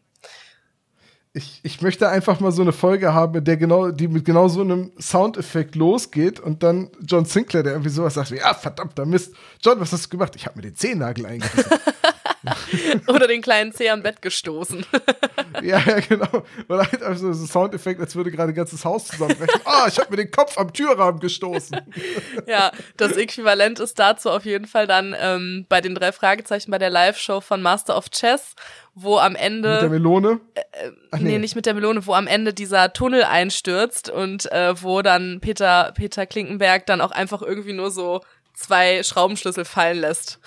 Ich, ich möchte einfach mal so eine Folge haben, der genau, die mit genau so einem Soundeffekt losgeht und dann John Sinclair, der irgendwie sowas sagt wie, ja, verdammter Mist. John, was hast du gemacht? Ich habe mir den Zehennagel eingerissen. <laughs> <laughs> Oder den kleinen Zeh am Bett gestoßen. <laughs> ja, ja, genau. Oder halt also so ein Soundeffekt, als würde gerade ein ganzes Haus zusammenbrechen. Ah, oh, ich habe mir den Kopf am Türrahmen gestoßen. <laughs> ja, das Äquivalent ist dazu auf jeden Fall dann ähm, bei den drei Fragezeichen bei der Live-Show von Master of Chess, wo am Ende. Mit der Melone? Äh, Ach, nee. nee. nicht mit der Melone, wo am Ende dieser Tunnel einstürzt und äh, wo dann Peter, Peter Klinkenberg dann auch einfach irgendwie nur so zwei Schraubenschlüssel fallen lässt.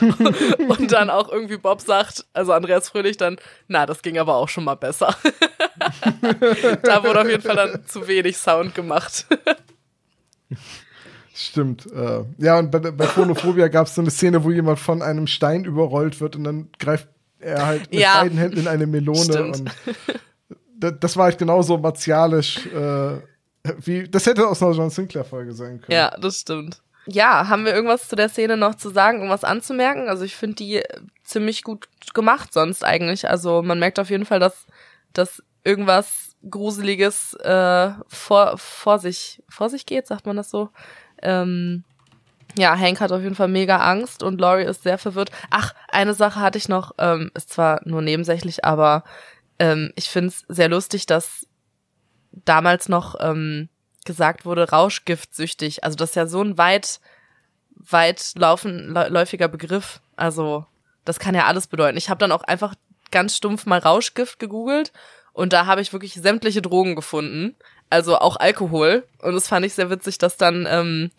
<laughs> und dann auch irgendwie Bob sagt, also Andreas Fröhlich dann, na, das ging aber auch schon mal besser. <laughs> da wurde auf jeden Fall dann zu wenig Sound gemacht. Stimmt. Äh, ja, und bei, bei Phonophobia gab es so eine Szene, wo jemand von einem Stein überrollt wird und dann greift er halt mit ja. beiden Händen in eine Melone. Stimmt. Und das war halt genauso martialisch. Äh, wie, das hätte aus einer John Sinclair-Folge sein können. Ja, das stimmt ja, haben wir irgendwas zu der Szene noch zu sagen, irgendwas anzumerken? Also ich finde die ziemlich gut gemacht sonst eigentlich. Also man merkt auf jeden Fall, dass, dass irgendwas Gruseliges äh, vor, vor, sich, vor sich geht, sagt man das so. Ähm, ja, Hank hat auf jeden Fall mega Angst und Laurie ist sehr verwirrt. Ach, eine Sache hatte ich noch, ähm, ist zwar nur nebensächlich, aber ähm, ich finde es sehr lustig, dass damals noch ähm, gesagt wurde, rauschgiftsüchtig. Also das ist ja so ein weit, weit laufen, läufiger Begriff. Also das kann ja alles bedeuten. Ich habe dann auch einfach ganz stumpf mal Rauschgift gegoogelt und da habe ich wirklich sämtliche Drogen gefunden. Also auch Alkohol. Und das fand ich sehr witzig, dass dann, ähm,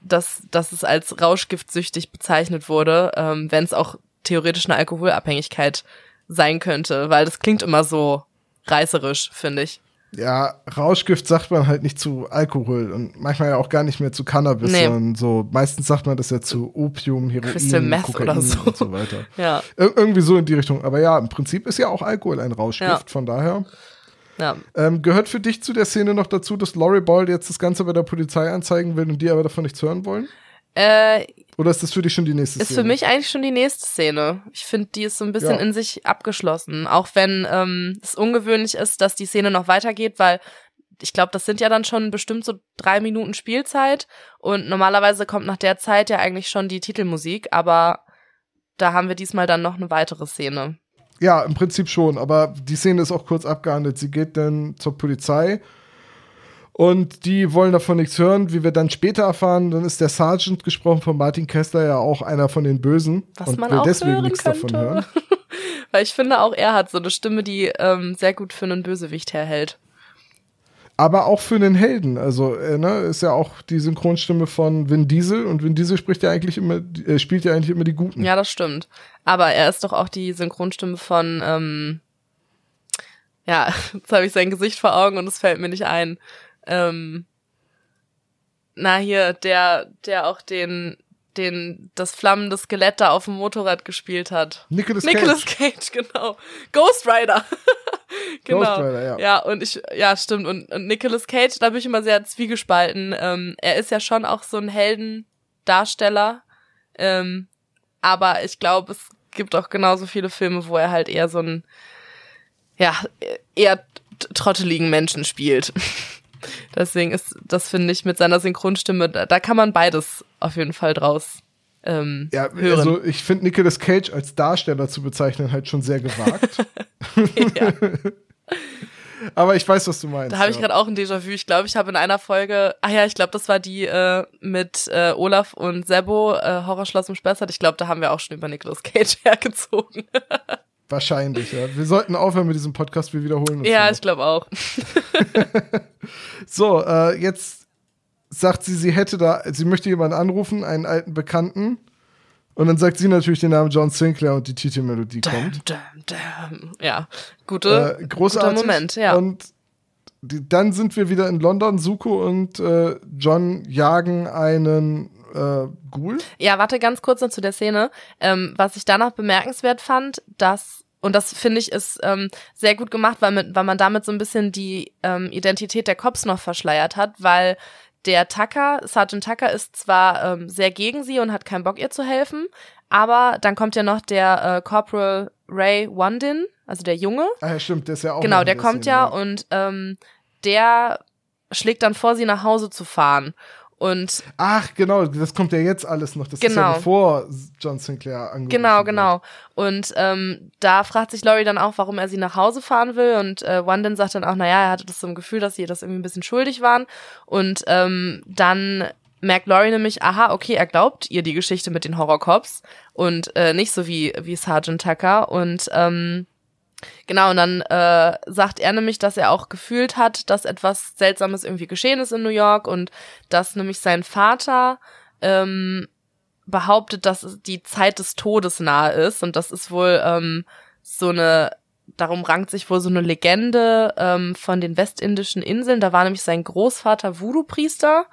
dass, dass es als rauschgiftsüchtig bezeichnet wurde, ähm, wenn es auch theoretisch eine Alkoholabhängigkeit sein könnte, weil das klingt immer so reißerisch, finde ich. Ja, Rauschgift sagt man halt nicht zu Alkohol und manchmal ja auch gar nicht mehr zu Cannabis, nee. sondern so. Meistens sagt man das ja zu Opium, Heroin, Crystal Meth Kokain oder so. und so weiter. <laughs> ja. Ir irgendwie so in die Richtung. Aber ja, im Prinzip ist ja auch Alkohol ein Rauschgift, ja. von daher. Ja. Ähm, gehört für dich zu der Szene noch dazu, dass Laurie Ball jetzt das Ganze bei der Polizei anzeigen will und die aber davon nichts hören wollen? Äh, Oder ist das für dich schon die nächste ist Szene? Ist für mich eigentlich schon die nächste Szene. Ich finde, die ist so ein bisschen ja. in sich abgeschlossen. Auch wenn ähm, es ungewöhnlich ist, dass die Szene noch weitergeht, weil ich glaube, das sind ja dann schon bestimmt so drei Minuten Spielzeit. Und normalerweise kommt nach der Zeit ja eigentlich schon die Titelmusik, aber da haben wir diesmal dann noch eine weitere Szene. Ja, im Prinzip schon, aber die Szene ist auch kurz abgehandelt. Sie geht dann zur Polizei und die wollen davon nichts hören. Wie wir dann später erfahren, dann ist der Sergeant gesprochen von Martin Kessler ja auch einer von den Bösen. Was und man will auch deswegen nichts könnte. davon hören. <laughs> Weil ich finde, auch er hat so eine Stimme, die ähm, sehr gut für einen Bösewicht herhält. Aber auch für einen Helden. Also, äh, ne, ist ja auch die Synchronstimme von Vin Diesel und Vin Diesel spricht ja eigentlich immer, äh, spielt ja eigentlich immer die Guten. Ja, das stimmt. Aber er ist doch auch die Synchronstimme von, ähm, ja, <laughs> jetzt habe ich sein Gesicht vor Augen und es fällt mir nicht ein ähm, na hier, der, der auch den, den, das flammende Skelett da auf dem Motorrad gespielt hat. Nicholas Cage. Nicholas Cage, <laughs> genau. Ghost Rider. <laughs> genau. Ghost Rider, ja. Ja, und ich, ja, stimmt. Und, und Nicolas Cage, da bin ich immer sehr zwiegespalten. Ähm, er ist ja schon auch so ein Heldendarsteller. Ähm, aber ich glaube, es gibt auch genauso viele Filme, wo er halt eher so ein, ja, eher trotteligen Menschen spielt. <laughs> Deswegen ist das, finde ich, mit seiner Synchronstimme, da, da, kann man beides auf jeden Fall draus ähm, ja, hören. Also ich finde Nicolas Cage als Darsteller zu bezeichnen halt schon sehr gewagt. <laughs> ja. <laughs> Aber ich weiß, was du meinst. Da habe ich gerade auch ein Déjà-vu. Ich glaube, ich habe in einer Folge, ah ja, ich glaube, das war die äh, mit äh, Olaf und Sebo, äh, Horrorschloss im Spessart. Ich glaube, da haben wir auch schon über Nicolas Cage <laughs> hergezogen. Wahrscheinlich, ja. Wir sollten aufhören mit diesem Podcast, wir wiederholen uns. Ja, ich glaube auch. <laughs> so, äh, jetzt sagt sie, sie hätte da, sie möchte jemanden anrufen, einen alten Bekannten. Und dann sagt sie natürlich den Namen John Sinclair und die Titelmelodie kommt. Damn, damn. Ja, gute, Äh, großartig. guter Moment, ja. Und die, dann sind wir wieder in London. Suko und äh, John jagen einen äh, Ghoul. Ja, warte ganz kurz noch zu der Szene. Ähm, was ich danach bemerkenswert fand, dass, und das finde ich ist ähm, sehr gut gemacht, weil, mit, weil man damit so ein bisschen die ähm, Identität der Cops noch verschleiert hat, weil der Tucker, Sergeant Tucker ist zwar ähm, sehr gegen sie und hat keinen Bock, ihr zu helfen, aber dann kommt ja noch der äh, Corporal Ray Wandin, also der Junge. Ah ja, stimmt, der ist ja auch. Genau, der kommt Szene, ja und ähm, der schlägt dann vor, sie nach Hause zu fahren. Und Ach, genau, das kommt ja jetzt alles noch. Das ist ja Genau. bevor John Sinclair angerufen Genau, wird. genau. Und ähm, da fragt sich Laurie dann auch, warum er sie nach Hause fahren will. Und äh, Wanden sagt dann auch, naja, er hatte das so im Gefühl, dass sie das irgendwie ein bisschen schuldig waren. Und ähm, dann merkt Laurie nämlich, aha, okay, er glaubt ihr die Geschichte mit den Horrorcops und äh, nicht so wie, wie Sergeant Tucker. Und ähm, Genau, und dann äh, sagt er nämlich, dass er auch gefühlt hat, dass etwas Seltsames irgendwie geschehen ist in New York und dass nämlich sein Vater ähm, behauptet, dass die Zeit des Todes nahe ist. Und das ist wohl ähm, so eine, darum rankt sich wohl so eine Legende ähm, von den westindischen Inseln. Da war nämlich sein Großvater Voodoo-Priester.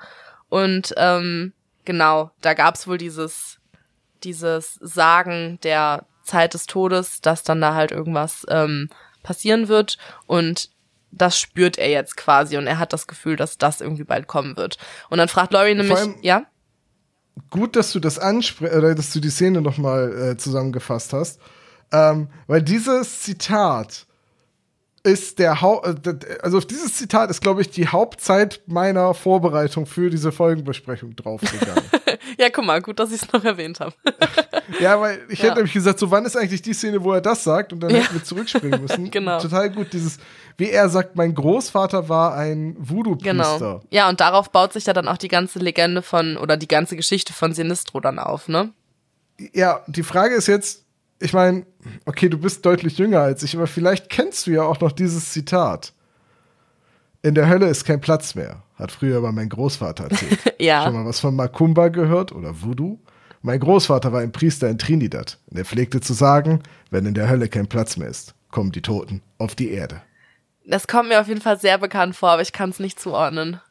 Und ähm, genau, da gab's wohl dieses, dieses Sagen der Zeit des Todes, dass dann da halt irgendwas ähm, passieren wird. Und das spürt er jetzt quasi und er hat das Gefühl, dass das irgendwie bald kommen wird. Und dann fragt Laurie nämlich, ja? Gut, dass du das ansprichst, oder dass du die Szene nochmal äh, zusammengefasst hast. Ähm, weil dieses Zitat ist der Hau äh, also auf dieses Zitat ist, glaube ich, die Hauptzeit meiner Vorbereitung für diese Folgenbesprechung draufgegangen. <laughs> Ja, guck mal, gut, dass ich es noch erwähnt habe. <laughs> ja, weil ich Ja. hätte nämlich gesagt, so wann ist eigentlich die Szene, wo er das sagt? Und dann Ja. hätten wir zurückspringen müssen. <laughs> Genau. Total gut, dieses, wie er sagt, mein Großvater war ein Voodoo-Priester. Genau. Ja, und darauf baut sich ja dann auch die ganze Legende von, oder die ganze Geschichte von Sinistro dann auf, ne? Ja, die Frage ist jetzt, ich meine, okay, du bist deutlich jünger als ich, aber vielleicht kennst du ja auch noch dieses Zitat. In der Hölle ist kein Platz mehr, hat früher aber mein Großvater erzählt. <laughs> Ja. Schon mal was von Makumba gehört oder Voodoo? Mein Großvater war ein Priester in Trinidad und er pflegte zu sagen, wenn in der Hölle kein Platz mehr ist, kommen die Toten auf die Erde. Das kommt mir auf jeden Fall sehr bekannt vor, aber ich kann es nicht zuordnen.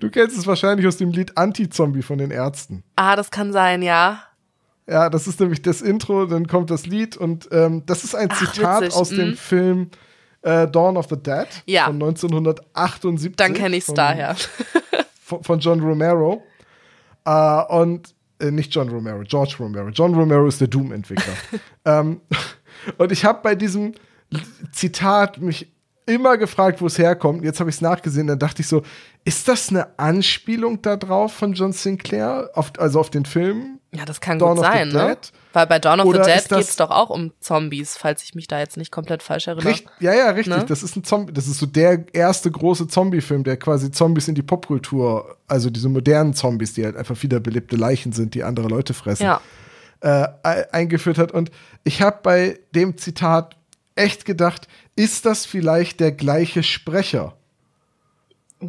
Du kennst es wahrscheinlich aus dem Lied Anti-Zombie von den Ärzten. Ah, das kann sein, ja. Ja, das ist nämlich das Intro, dann kommt das Lied und ähm, das ist ein Ach, Zitat witzig, aus dem mhm. Film äh, Dawn of the Dead Ja. von 1978. Dann kenne ich es daher. <laughs> Von, von John Romero. Äh, und äh, nicht John Romero, George Romero. John Romero ist der Doom-Entwickler. <laughs> ähm, <laughs> und ich habe bei diesem Zitat mich immer gefragt, wo es herkommt. Jetzt habe ich es nachgesehen, dann dachte ich so, ist das eine Anspielung da drauf von John Sinclair, auf, also auf den Film? Ja, das kann Dawn gut sein, ne? Weil bei Dawn of Oder the Dead das- geht's doch auch um Zombies, falls ich mich da jetzt nicht komplett falsch erinnere. Richt, ja, ja, richtig. Ne? Das ist ein Zombie, das ist so der erste große Zombie-Film, der quasi Zombies in die Popkultur, also diese modernen Zombies, die halt einfach wiederbelebte Leichen sind, die andere Leute fressen, Ja. äh, eingeführt hat. Und ich habe bei dem Zitat echt gedacht, ist das vielleicht der gleiche Sprecher?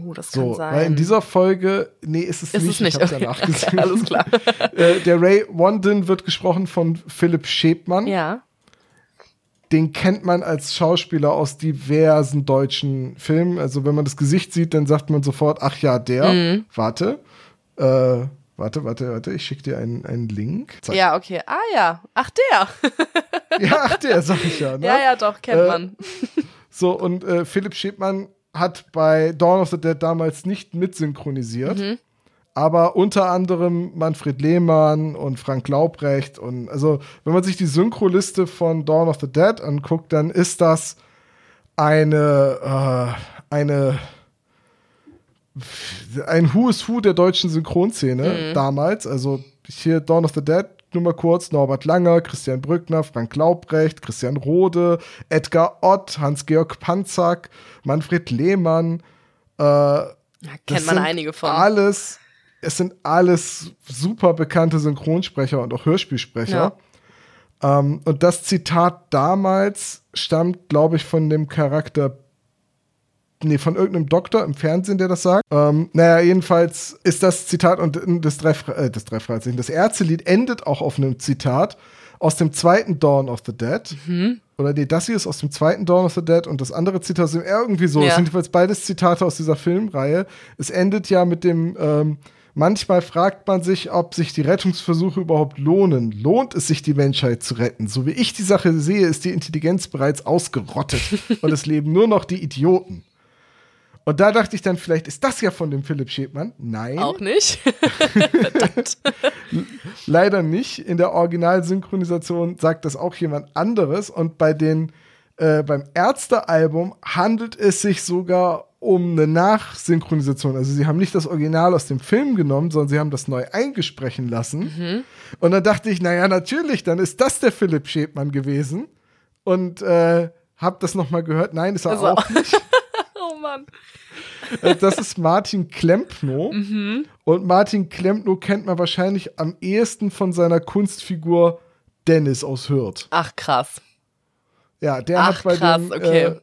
Uh, das kann So, sein. weil in dieser Folge, nee, ist es ist nicht. es nicht. Ich hab's Okay, danach gesehen. alles klar. <laughs> äh, der Ray Wandin wird gesprochen von Philipp Schäbmann. ja. den kennt man als Schauspieler aus diversen deutschen Filmen. Also wenn man das Gesicht sieht, dann sagt man sofort, ach ja, der. Mhm. Warte. Äh, warte, warte, warte, ich schicke dir einen, einen Link. Zack. Ja, okay. Ah ja. Ach, der. <laughs> ja, ach der, sag ich ja. Ne? Ja, ja, doch, kennt Äh, man. <laughs> So, und äh, Philipp Schäbmann hat bei Dawn of the Dead damals nicht mitsynchronisiert. Mhm. Aber unter anderem Manfred Lehmann und Frank Laubrecht. Und also, wenn man sich die Synchroliste von Dawn of the Dead anguckt, dann ist das eine, äh, eine ein Who is Who der deutschen Synchronszene damals. Also hier Dawn of the Dead, nur mal kurz, Norbert Langer, Christian Brückner, Frank Laubrecht, Christian Rode, Edgar Ott, Hans-Georg Panzak, Manfred Lehmann. Äh, Ja, kennt man einige von. Alles, es sind alles super bekannte Synchronsprecher und auch Hörspielsprecher. Ähm, und das Zitat damals stammt, glaube ich, von dem Charakter nee, von irgendeinem Doktor im Fernsehen, der das sagt. Ähm, naja, jedenfalls ist das Zitat und das drei, äh, das drei Fragezeichen, das Ärztelied endet auch auf einem Zitat aus dem zweiten Dawn of the Dead. Mhm. Oder nee, das hier ist aus dem zweiten Dawn of the Dead und das andere Zitat ist irgendwie so. Ja. Es sind jedenfalls beides Zitate aus dieser Filmreihe. Es endet ja mit dem, ähm, manchmal fragt man sich, ob sich die Rettungsversuche überhaupt lohnen. Lohnt es sich, die Menschheit zu retten? So wie ich die Sache sehe, ist die Intelligenz bereits ausgerottet <laughs> und es leben nur noch die Idioten. Und da dachte ich dann, vielleicht ist das ja von dem Philipp Schäbmann. Nein. Auch nicht. <laughs> Leider nicht. In der Originalsynchronisation sagt das auch jemand anderes. Und bei den, äh, beim Ärztealbum handelt es sich sogar um eine Nachsynchronisation. Also sie haben nicht das Original aus dem Film genommen, sondern sie haben das neu eingesprechen lassen. Und dann dachte ich, naja, natürlich, dann ist das der Philipp Schäbmann gewesen. Und äh, hab das noch mal gehört. Nein, ist er Ist er auch nicht. <laughs> <laughs> Oh Mann. Äh, Das ist Martin Klempno. Mhm. Und Martin Klempno kennt man wahrscheinlich am ehesten von seiner Kunstfigur Dennis aus Hürth. Ach, krass. Ja, der Ach, hat bei krass, dem. okay. Äh,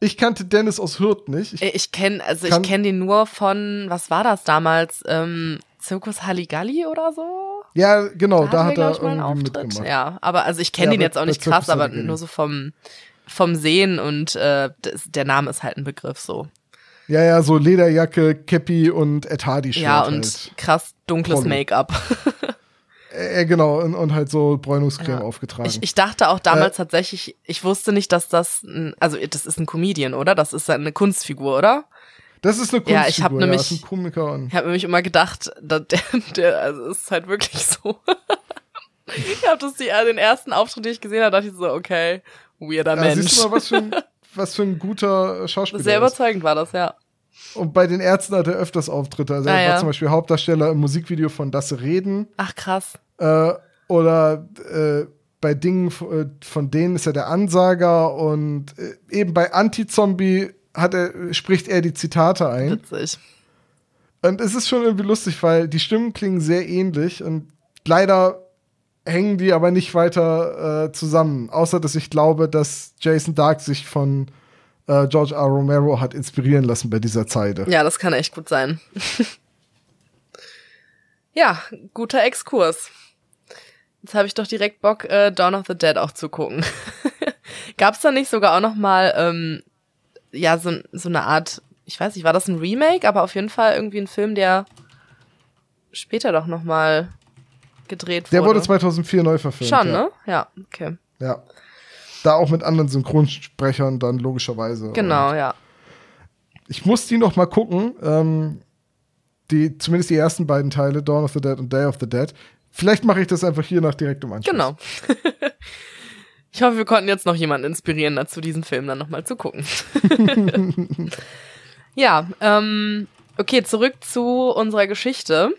ich kannte Dennis aus Hürth nicht. Ich, Äh, Ich kenne, also ich Kann- kenne den nur von, was war das damals? Ähm, Zirkus Halligalli oder so? ja, genau, da, er, hat er glaub ich, irgendwie mitgemacht. Ja, aber also ich kenne Ja, den jetzt auch nicht krass, aber nur so vom, vom Sehen und äh, das, der Name ist halt ein Begriff so. Ja, ja, so Lederjacke, Cappy und Ed Hardy-Shirt. Ja, und halt. krass dunkles. Make-up. <laughs> Äh, genau, und, und halt so Bräunungscreme Ja. aufgetragen. Ich, ich dachte auch damals Äh, tatsächlich, ich wusste nicht, dass das, ein, also das ist ein Comedian, oder? Das ist eine Kunstfigur, oder? das ist eine Kunstfigur, Ja, ich hab nämlich- ist ein Komiker und Ich habe nämlich immer gedacht, der, der, also es ist halt wirklich so. <laughs> ich habe das die, äh, den ersten Auftritt, den ich gesehen habe, dachte ich so, okay, weirder ja, Mensch. siehst du mal, was für ein, <laughs> was für ein guter Schauspieler Sehr er ist. überzeugend war das, ja. Und bei den Ärzten hat er öfters Auftritte. Also Ah, er war ja. zum Beispiel Hauptdarsteller im Musikvideo von Das Reden. Ach krass. Äh, oder äh, bei Dingen äh, von denen ist er der Ansager. Und äh, eben bei Anti-Zombie hat er, spricht er die Zitate ein. Witzig. Und es ist schon irgendwie lustig, weil die Stimmen klingen sehr ähnlich. Und leider hängen die aber nicht weiter äh, zusammen. Außer, dass ich glaube, dass Jason Dark sich von äh, George R. Romero hat inspirieren lassen bei dieser Zeile. Ja, das kann echt gut sein. <laughs> ja, guter Exkurs. Jetzt habe ich doch direkt Bock, äh, Dawn of the Dead auch zu gucken. <laughs> Gab's da nicht sogar auch noch mal ähm, ja so, so eine Art, ich weiß nicht, war das ein Remake, aber auf jeden Fall irgendwie ein Film, der später doch noch mal gedreht Der wurde. wurde 2004 neu verfilmt. Schon, ja. ne? Ja, okay. Ja. Da auch mit anderen Synchronsprechern dann logischerweise. Genau, Und ja. ich muss die noch mal gucken. Ähm, die, zumindest die ersten beiden Teile, Dawn of the Dead und Day of the Dead. Vielleicht mache ich das einfach hier nach direkt im Anschluss. Genau. <laughs> ich hoffe, wir konnten jetzt noch jemanden inspirieren, dazu diesen Film dann nochmal zu gucken. <laughs> ja, ähm, okay, zurück zu unserer Geschichte.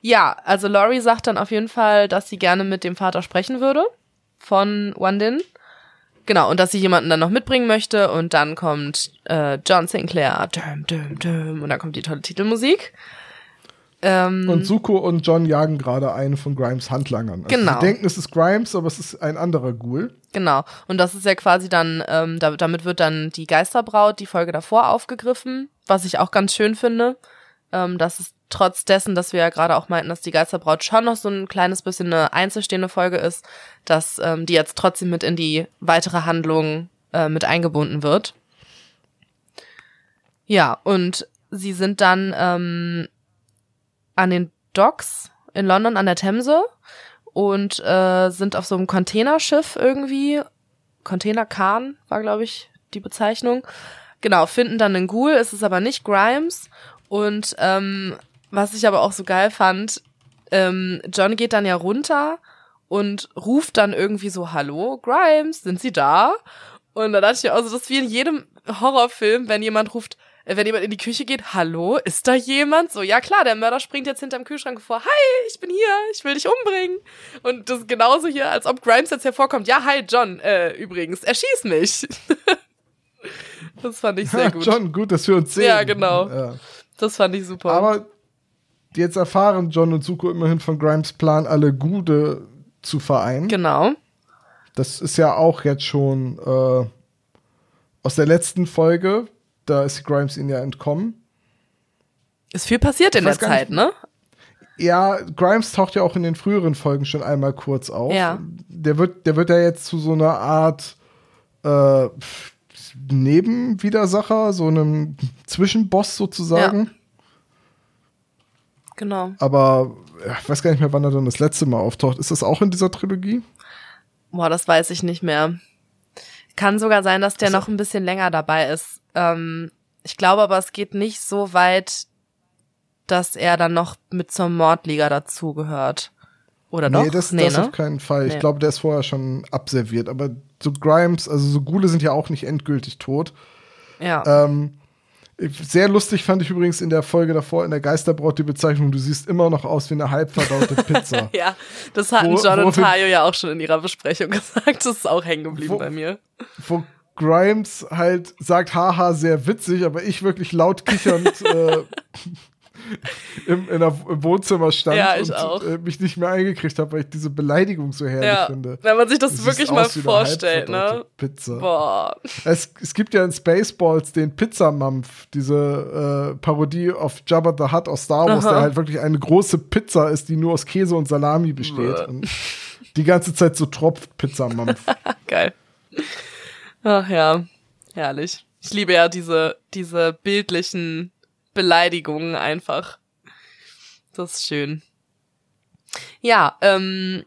Ja, also Laurie sagt dann auf jeden Fall, dass sie gerne mit dem Vater sprechen würde von Wandin. Genau, und dass sie jemanden dann noch mitbringen möchte und dann kommt äh, John Sinclair, dum, dum, dum, und dann kommt die tolle Titelmusik. Ähm, Und Suko und John jagen gerade einen von Grimes Handlangern. Also Genau. Sie denken, es ist Grimes, aber es ist ein anderer Ghoul. Genau. Und das ist ja quasi dann, ähm, da, damit wird dann die Geisterbraut, die Folge davor aufgegriffen, was ich auch ganz schön finde. Ähm, dass es trotz dessen, dass wir ja gerade auch meinten, dass die Geisterbraut schon noch so ein kleines bisschen eine einzelstehende Folge ist, dass ähm, die jetzt trotzdem mit in die weitere Handlung äh, mit eingebunden wird. Ja, und sie sind dann ähm, an den Docks in London an der Themse und äh, sind auf so einem Containerschiff irgendwie. Containerkahn war, glaube ich, die Bezeichnung. Genau, finden dann einen Ghoul, es ist aber nicht Grimes. Und ähm, was ich aber auch so geil fand, ähm, John geht dann ja runter und ruft dann irgendwie so, hallo, Grimes, sind Sie da? Und da dachte ich mir auch so, das ist wie in jedem Horrorfilm, wenn jemand ruft, äh, wenn jemand in die Küche geht, hallo, ist da jemand? So, ja klar, der Mörder springt jetzt hinterm Kühlschrank vor, hi, ich bin hier, ich will dich umbringen. Und das ist genauso hier, als ob Grimes jetzt hervorkommt, ja, hi, John, äh, übrigens, erschieß mich. <laughs> das fand ich sehr Ja, gut. John, gut, dass wir uns sehen. Ja, genau. Ja. Das fand ich super. Aber jetzt erfahren John und Suko immerhin von Grimes Plan, alle Gude zu vereinen. genau. Das ist ja auch jetzt schon äh, aus der letzten Folge, da ist Grimes ihnen ja entkommen. Ist viel passiert in der Zeit, ne? Ja, Grimes taucht ja auch in den früheren Folgen schon einmal kurz auf. Ja. Der wird, der wird ja jetzt zu so einer Art äh, Nebenwidersacher, so einem Zwischenboss sozusagen. Ja. Genau. Aber ich weiß gar nicht mehr, wann er dann das letzte Mal auftaucht. Ist das auch in dieser Trilogie? Boah, das weiß ich nicht mehr. Kann sogar sein, dass der also, noch ein bisschen länger dabei ist. Ähm, ich glaube aber, es geht nicht so weit, dass er dann noch mit zur Mordliga dazugehört. Oder nee, doch? Das, nee, das ne? auf keinen Fall. Nee. Ich glaube, der ist vorher schon abserviert. Aber so Grimes, also so Gule sind ja auch nicht endgültig tot. Ja. Ähm, sehr lustig fand ich übrigens in der Folge davor in der Geisterbraut die Bezeichnung, du siehst immer noch aus wie eine halbverdaute Pizza. <laughs> ja, das hatten wo, John und Tayo ja auch schon in ihrer Besprechung <laughs> gesagt. Das ist auch hängen geblieben wo, bei mir. Wo Grimes halt sagt, haha, sehr witzig, aber ich wirklich laut kichernd äh, <laughs> im, in der, im Wohnzimmer stand ja, und äh, mich nicht mehr eingekriegt habe, weil ich diese Beleidigung so herrlich ja, finde. Wenn man sich das, das wirklich mal vorstellt, ne? Pizza. Boah. Es, es gibt ja in Spaceballs den Pizzamampf, diese äh, Parodie auf Jabba the Hutt aus Star Wars, Aha. der halt wirklich eine große Pizza ist, die nur aus Käse und Salami besteht. und die ganze Zeit so tropft Pizzamampf. <laughs> Geil. Ach ja, herrlich. Ich liebe ja diese, diese bildlichen Beleidigungen einfach. Das ist schön. Ja, ähm,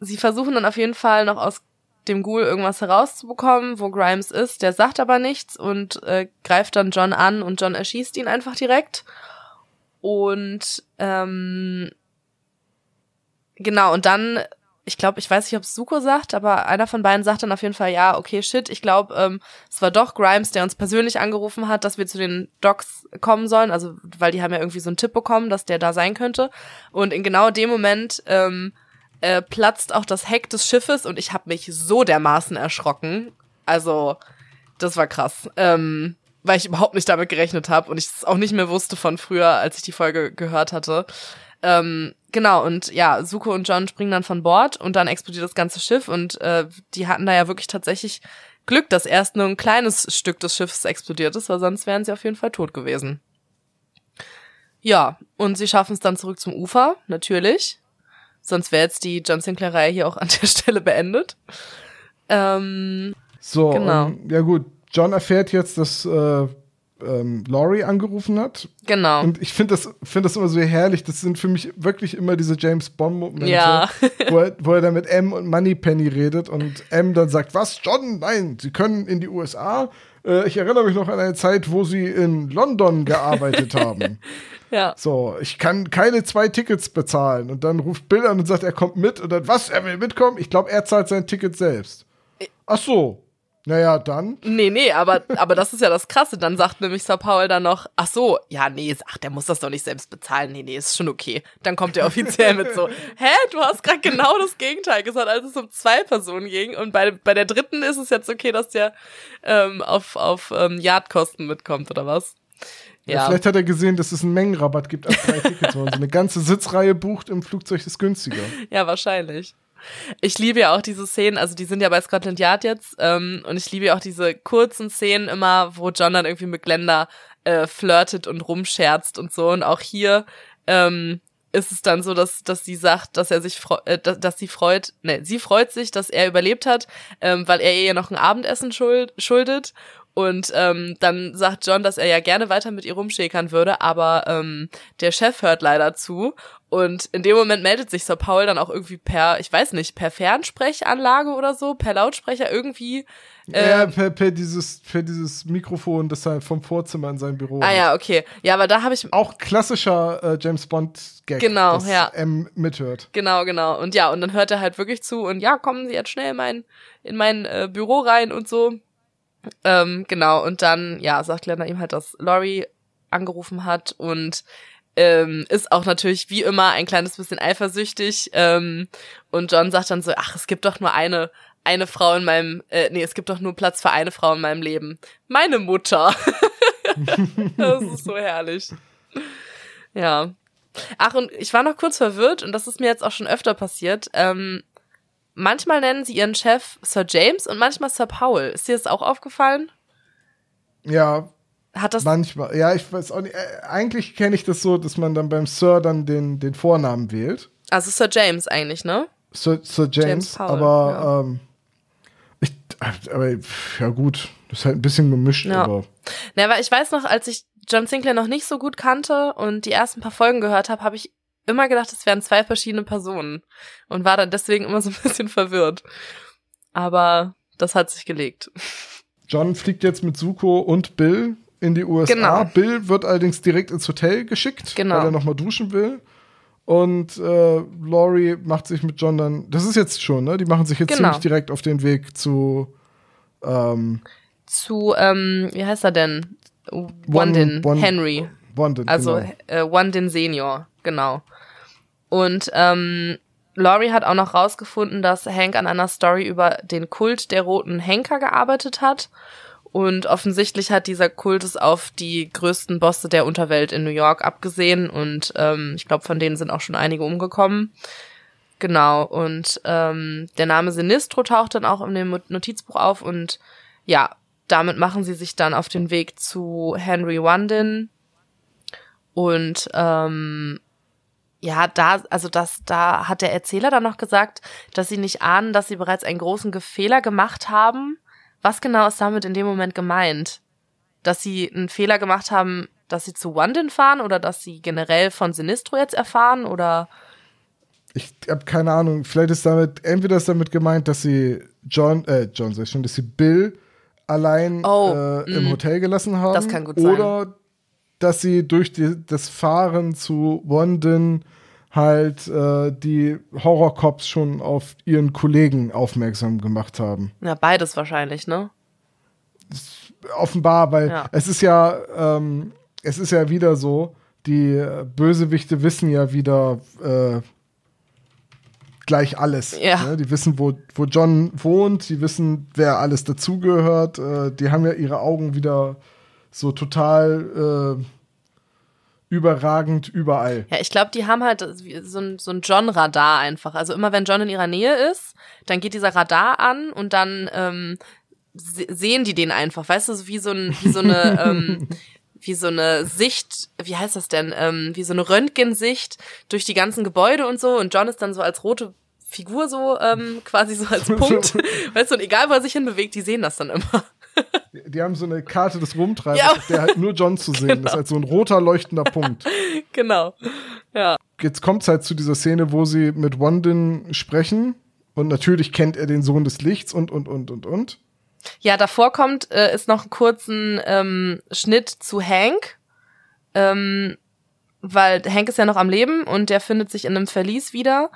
sie versuchen dann auf jeden Fall noch aus dem Ghoul irgendwas herauszubekommen, wo Grimes ist. Der sagt aber nichts und äh, greift dann John an und John erschießt ihn einfach direkt. Und ähm, genau, und dann ich glaube, ich weiß nicht, ob Suko sagt, aber einer von beiden sagt dann auf jeden Fall, ja, okay, shit, ich glaube, ähm, es war doch Grimes, der uns persönlich angerufen hat, dass wir zu den Docs kommen sollen, also weil die haben ja irgendwie so einen Tipp bekommen, dass der da sein könnte. Und in genau dem Moment ähm, äh, platzt auch das Heck des Schiffes und ich habe mich so dermaßen erschrocken. Also, das war krass. Ähm, weil ich überhaupt nicht damit gerechnet habe und ich es auch nicht mehr wusste von früher, als ich die Folge gehört hatte. Ähm, genau, und ja, Suko und John springen dann von Bord und dann explodiert das ganze Schiff und äh, die hatten da ja wirklich tatsächlich Glück, dass erst nur ein kleines Stück des Schiffs explodiert ist, weil sonst wären sie auf jeden Fall tot gewesen. Ja, und sie schaffen es dann zurück zum Ufer, natürlich. Sonst wäre jetzt die John Sinclair-Reihe hier auch an der <laughs> Stelle beendet. Ähm, so, genau. Um, ja gut, John erfährt jetzt, dass äh, ähm, Laurie angerufen hat. Genau. Und ich finde das, find das immer so herrlich. Das sind für mich wirklich immer diese James Bond-Momente, ja. <laughs> wo, er, wo er dann mit M und Moneypenny redet und M dann sagt, was, John? Nein, Sie können in die USA. Äh, ich erinnere mich noch an eine Zeit, wo Sie in London gearbeitet haben. <laughs> Ja. So, ich kann keine zwei Tickets bezahlen. Und dann ruft Bill an und sagt, er kommt mit. Und dann, was, er will mitkommen? Ich glaube, er zahlt sein Ticket selbst. Ach so. Naja, dann. Nee, nee, aber, aber das ist ja das Krasse. Dann sagt nämlich Sir Paul dann noch, ach so, ja, nee, ach, der muss das doch nicht selbst bezahlen. Nee, nee, ist schon okay. Dann kommt er offiziell mit so, <laughs> hä, du hast gerade genau das Gegenteil gesagt, als es um zwei Personen ging. Und bei, bei der dritten ist es jetzt okay, dass der ähm, auf, auf ähm, Yardkosten mitkommt, oder was? Ja. ja. Vielleicht hat er gesehen, dass es einen Mengenrabatt gibt auf drei Tickets. Wenn man so eine ganze Sitzreihe bucht im Flugzeug ist günstiger. <laughs> Ja, wahrscheinlich. Ich liebe ja auch diese Szenen, also die sind ja bei Scotland Yard jetzt, ähm, und ich liebe ja auch diese kurzen Szenen immer, wo John dann irgendwie mit Glenda äh, flirtet und rumscherzt und so. Und auch hier ähm, ist es dann so, dass, dass sie sagt, dass er sich äh, dass, dass sie freut, ne, sie freut sich, dass er überlebt hat, ähm, weil er ihr noch ein Abendessen schuld, schuldet. Und ähm, dann sagt John, dass er ja gerne weiter mit ihr rumschäkern würde, aber ähm, der Chef hört leider zu und in dem Moment meldet sich Sir Paul dann auch irgendwie per, ich weiß nicht, per Fernsprechanlage oder so, per Lautsprecher irgendwie. Äh, ja, per, per, dieses, per dieses Mikrofon, das er vom Vorzimmer in sein Büro Ah hat. ja, okay. Ja, aber da habe ich. Auch klassischer äh, James Bond-Gag. Genau, dass ja. M mithört. Genau, genau. Und ja, und dann hört er halt wirklich zu und ja, kommen Sie jetzt schnell in mein, in mein äh, Büro rein und so. Ähm, genau, und dann, ja, sagt Lena ihm halt, dass Laurie angerufen hat und ähm, ist auch natürlich wie immer ein kleines bisschen eifersüchtig. Ähm, und John sagt dann so, ach, es gibt doch nur eine, eine Frau in meinem, äh, nee, es gibt doch nur Platz für eine Frau in meinem Leben. Meine Mutter. <laughs> das ist so herrlich. Ja. Ach, und ich war noch kurz verwirrt, und das ist mir jetzt auch schon öfter passiert. Ähm, manchmal nennen sie ihren Chef Sir James und manchmal Sir Paul. Ist dir das auch aufgefallen? Ja, Hat das. manchmal. Ja, ich weiß auch nicht. Äh, eigentlich kenne ich das so, dass man dann beim Sir dann den, den Vornamen wählt. Also Sir James eigentlich, ne? Sir, Sir James, James Powell, aber ähm, ich, aber ja gut, das ist halt ein bisschen gemischt, Ja. aber Na, aber ich weiß noch, als ich John Sinclair noch nicht so gut kannte und die ersten paar Folgen gehört habe, habe ich immer gedacht, es wären zwei verschiedene Personen und war dann deswegen immer so ein <laughs> bisschen verwirrt. Aber das hat sich gelegt. John fliegt jetzt mit Suko und Bill in die USA. Genau. Bill wird allerdings direkt ins Hotel geschickt, Genau. weil er nochmal duschen will. Und äh, Laurie macht sich mit John dann, das ist jetzt schon, ne? Die machen sich jetzt Genau. ziemlich direkt auf den Weg zu ähm, Zu, ähm, wie heißt er denn? Wandin Henry. London. Also genau. äh, Wandin Senior, genau. Und ähm, Laurie hat auch noch rausgefunden, dass Hank an einer Story über den Kult der roten Henker gearbeitet hat. Und offensichtlich hat dieser Kult es auf die größten Bosse der Unterwelt in New York abgesehen. Und ähm, ich glaube, von denen sind auch schon einige umgekommen. Genau. Und ähm, der Name Sinistro taucht dann auch in dem Notizbuch auf. Und ja, damit machen sie sich dann auf den Weg zu Henry Wandin. Und ähm, ja, da, also das, da hat der Erzähler dann noch gesagt, dass sie nicht ahnen, dass sie bereits einen großen Fehler gemacht haben. Was genau ist damit in dem Moment gemeint? Dass sie einen Fehler gemacht haben, dass sie zu Wandin fahren oder dass sie generell von Sinistro jetzt erfahren oder Ich habe keine Ahnung. Vielleicht ist damit, entweder ist damit gemeint, dass sie John, äh, John sag ich schon, dass sie Bill allein Oh, äh, im mm. Hotel gelassen haben. Das kann gut sein. Oder dass sie durch die, das Fahren zu London halt äh, die Horrorcops schon auf ihren Kollegen aufmerksam gemacht haben. ja, beides wahrscheinlich, ne? Offenbar, weil Ja. es ist ja, ähm, es ist ja wieder so, die Bösewichte wissen ja wieder äh, gleich alles. Ja. Ne? Die wissen, wo, wo John wohnt, die wissen, wer alles dazugehört, äh, die haben ja ihre Augen wieder so total äh, überragend überall. Ja, ich glaube, die haben halt so ein, so ein John-Radar einfach. Also immer wenn John in ihrer Nähe ist, dann geht dieser Radar an und dann ähm, se sehen die den einfach, weißt du, so wie so, ein, wie so eine <laughs> ähm, wie so eine Sicht, wie heißt das denn, ähm, wie so eine Röntgensicht durch die ganzen Gebäude und so und John ist dann so als rote Figur so ähm, quasi so als <laughs> Punkt, weißt du, und egal wo er sich hinbewegt, die sehen das dann immer. Die, die haben so eine Karte des Rumtreibens, Ja. auf der halt nur John zu sehen ist, als so ein roter leuchtender Punkt. genau. Ja. Jetzt kommt es halt zu dieser Szene, wo sie mit Wandin sprechen. Und natürlich kennt er den Sohn des Lichts und, und, und, und, und. Ja, davor kommt, äh, ist noch ein kurzen ähm, Schnitt zu Hank, ähm, weil Hank ist ja noch am Leben und der findet sich in einem Verlies wieder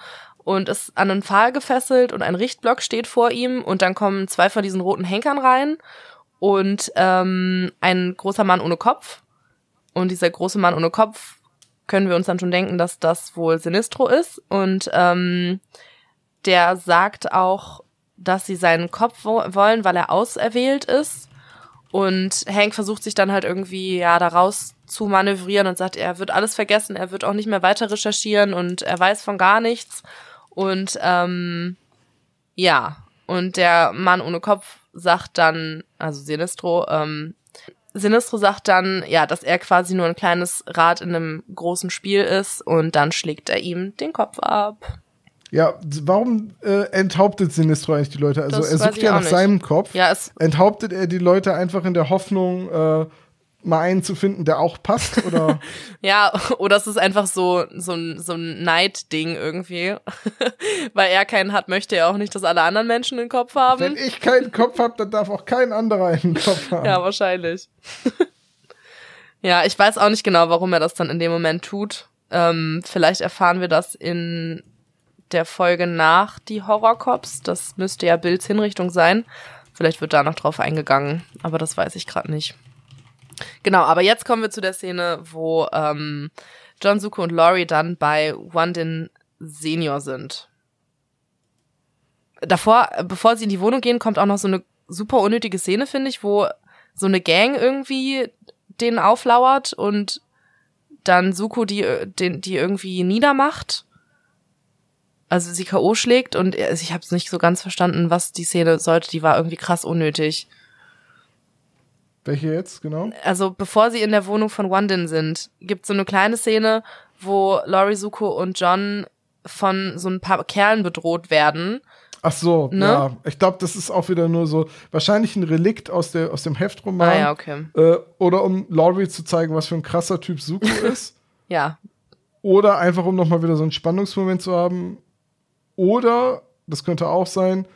und ist an einen Pfahl gefesselt und ein Richtblock steht vor ihm und dann kommen zwei von diesen roten Henkern rein und ähm, ein großer Mann ohne Kopf und dieser große Mann ohne Kopf können wir uns dann schon denken, dass das wohl Sinistro ist und ähm, der sagt auch, dass sie seinen Kopf wo wollen, weil er auserwählt ist. Und Hank versucht sich dann halt irgendwie ja daraus zu manövrieren und sagt, er wird alles vergessen, er wird auch nicht mehr weiter recherchieren und er weiß von gar nichts. Und ähm, ja, und der Mann ohne Kopf sagt dann, also Sinistro, ähm, Sinistro sagt dann, ja, dass er quasi nur ein kleines Rad in einem großen Spiel ist und dann schlägt er ihm den Kopf ab. Ja, warum äh, enthauptet Sinistro eigentlich die Leute? Also Das er sucht ja nach nicht. seinem Kopf. Ja, es Enthauptet er die Leute einfach in der Hoffnung, äh, mal einen zu finden, der auch passt? Oder <laughs> Ja, oder es ist einfach so, so ein, so ein Neidding irgendwie. <laughs> Weil er keinen hat, möchte er auch nicht, dass alle anderen Menschen einen Kopf wenn haben. ich keinen Kopf habe, dann darf auch kein anderer einen Kopf haben. Ja, wahrscheinlich. <laughs> ja, ich weiß auch nicht genau, warum er das dann in dem Moment tut. Ähm, vielleicht erfahren wir das in der Folge nach die Horrorcops. Das müsste ja Bills Hinrichtung sein. Vielleicht wird da noch drauf eingegangen, aber das weiß ich gerade nicht. Genau, aber jetzt kommen wir zu der Szene, wo ähm, John Suko und Laurie dann bei Wandin Senior sind. Davor, äh, bevor sie in die Wohnung gehen, kommt auch noch so eine super unnötige Szene, finde ich, wo so eine Gang irgendwie denen auflauert und dann Suko die, äh, den, die irgendwie niedermacht. Also sie K.O. schlägt und er- ich habe es nicht so ganz verstanden, was die Szene sollte. Die war irgendwie krass unnötig. Welche jetzt, genau? Also bevor sie in der Wohnung von Wandin sind, gibt so eine kleine Szene, wo Lori, Suko und John von so ein paar Kerlen bedroht werden. Ach so, Ne? ja. Ich glaube, das ist auch wieder nur so, wahrscheinlich ein Relikt aus, der, aus dem Heftroman. Ah ja, okay. äh, oder um Laurie zu zeigen, was für ein krasser Typ Suko <laughs> ist. Ja, Oder einfach, um nochmal wieder so einen Spannungsmoment zu haben. Oder, das könnte auch sein,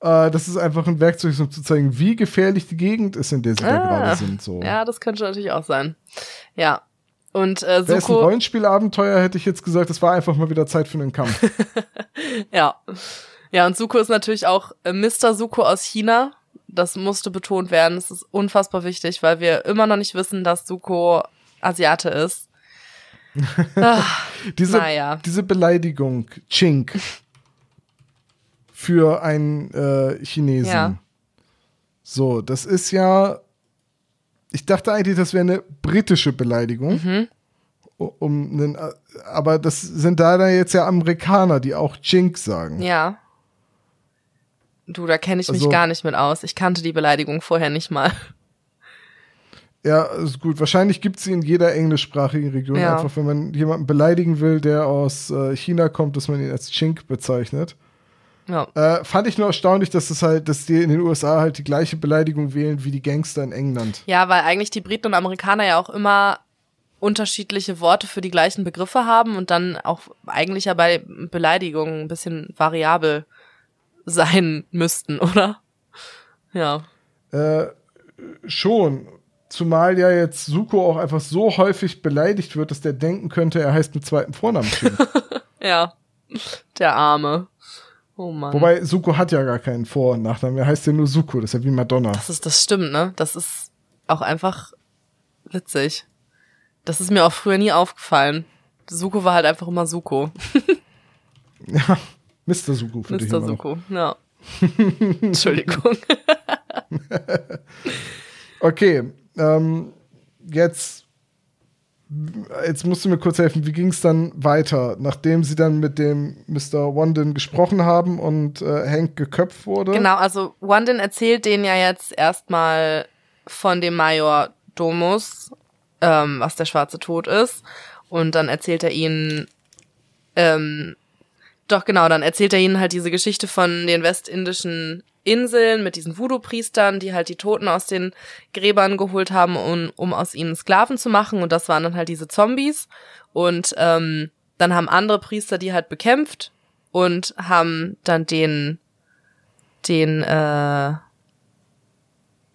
äh, das ist einfach ein Werkzeug, um zu zeigen, wie gefährlich die Gegend ist, in der sie da Ah. gerade sind. So. ja, das könnte natürlich auch sein. Ja. Und äh, Wäre es ein Suko, Rollenspielabenteuer, hätte ich jetzt gesagt, es war einfach mal wieder Zeit für einen Kampf. <laughs> ja. Ja, und Suko ist natürlich auch äh, Mr. Suko aus China. Das musste betont werden. Das ist unfassbar wichtig, weil wir immer noch nicht wissen, dass Suko Asiate ist. <laughs> Ah, Diese, Naja. diese Beleidigung, Chink, für einen äh, Chinesen. Ja. So, das ist ja. Ich dachte eigentlich, das wäre eine britische Beleidigung. Mhm. Um einen, äh, aber das sind da jetzt ja Amerikaner, die auch Chink sagen. ja. Du, da kenne ich mich Also- gar nicht mit aus. Ich kannte die Beleidigung vorher nicht mal. Ja, ist gut. Wahrscheinlich gibt es sie in jeder englischsprachigen Region. Ja. Einfach, wenn man jemanden beleidigen will, der aus äh, China kommt, dass man ihn als Chink bezeichnet. Ja. Äh, fand ich nur erstaunlich, dass es halt, dass die in den USA halt die gleiche Beleidigung wählen wie die Gangster in England. Ja, weil eigentlich die Briten und Amerikaner ja auch immer unterschiedliche Worte für die gleichen Begriffe haben und dann auch eigentlich ja bei Beleidigungen ein bisschen variabel sein müssten, <laughs> oder? Ja. Äh, schon. Zumal ja jetzt Suko auch einfach so häufig beleidigt wird, dass der denken könnte, er heißt mit zweiten Vornamen. <laughs> Ja. Der Arme. Oh Mann. Wobei Suko hat ja gar keinen Vor- und Nachnamen. Er heißt ja nur Suko. Das ist ja wie Madonna. das ist, das stimmt, ne? Das ist auch einfach witzig. Das ist mir auch früher nie aufgefallen. Suko war halt einfach immer Suko. <laughs> Ja, Mr. Suko für dich Mr. immer noch. Suko, ja. <laughs> Entschuldigung. <laughs> Okay, ähm, jetzt, jetzt musst du mir kurz helfen. Wie ging es dann weiter, nachdem sie dann mit dem Mr. Wandin gesprochen haben und äh, Hank geköpft wurde? Genau, also Wandin erzählt denen ja jetzt erstmal von dem Major Domus, ähm, was der schwarze Tod ist. Und dann erzählt er ihnen, ähm, doch genau, dann erzählt er ihnen halt diese Geschichte von den westindischen Inseln mit diesen Voodoo-Priestern, die halt die Toten aus den Gräbern geholt haben, um, um aus ihnen Sklaven zu machen. Und das waren dann halt diese Zombies. Und ähm, dann haben andere Priester die halt bekämpft und haben dann den den äh,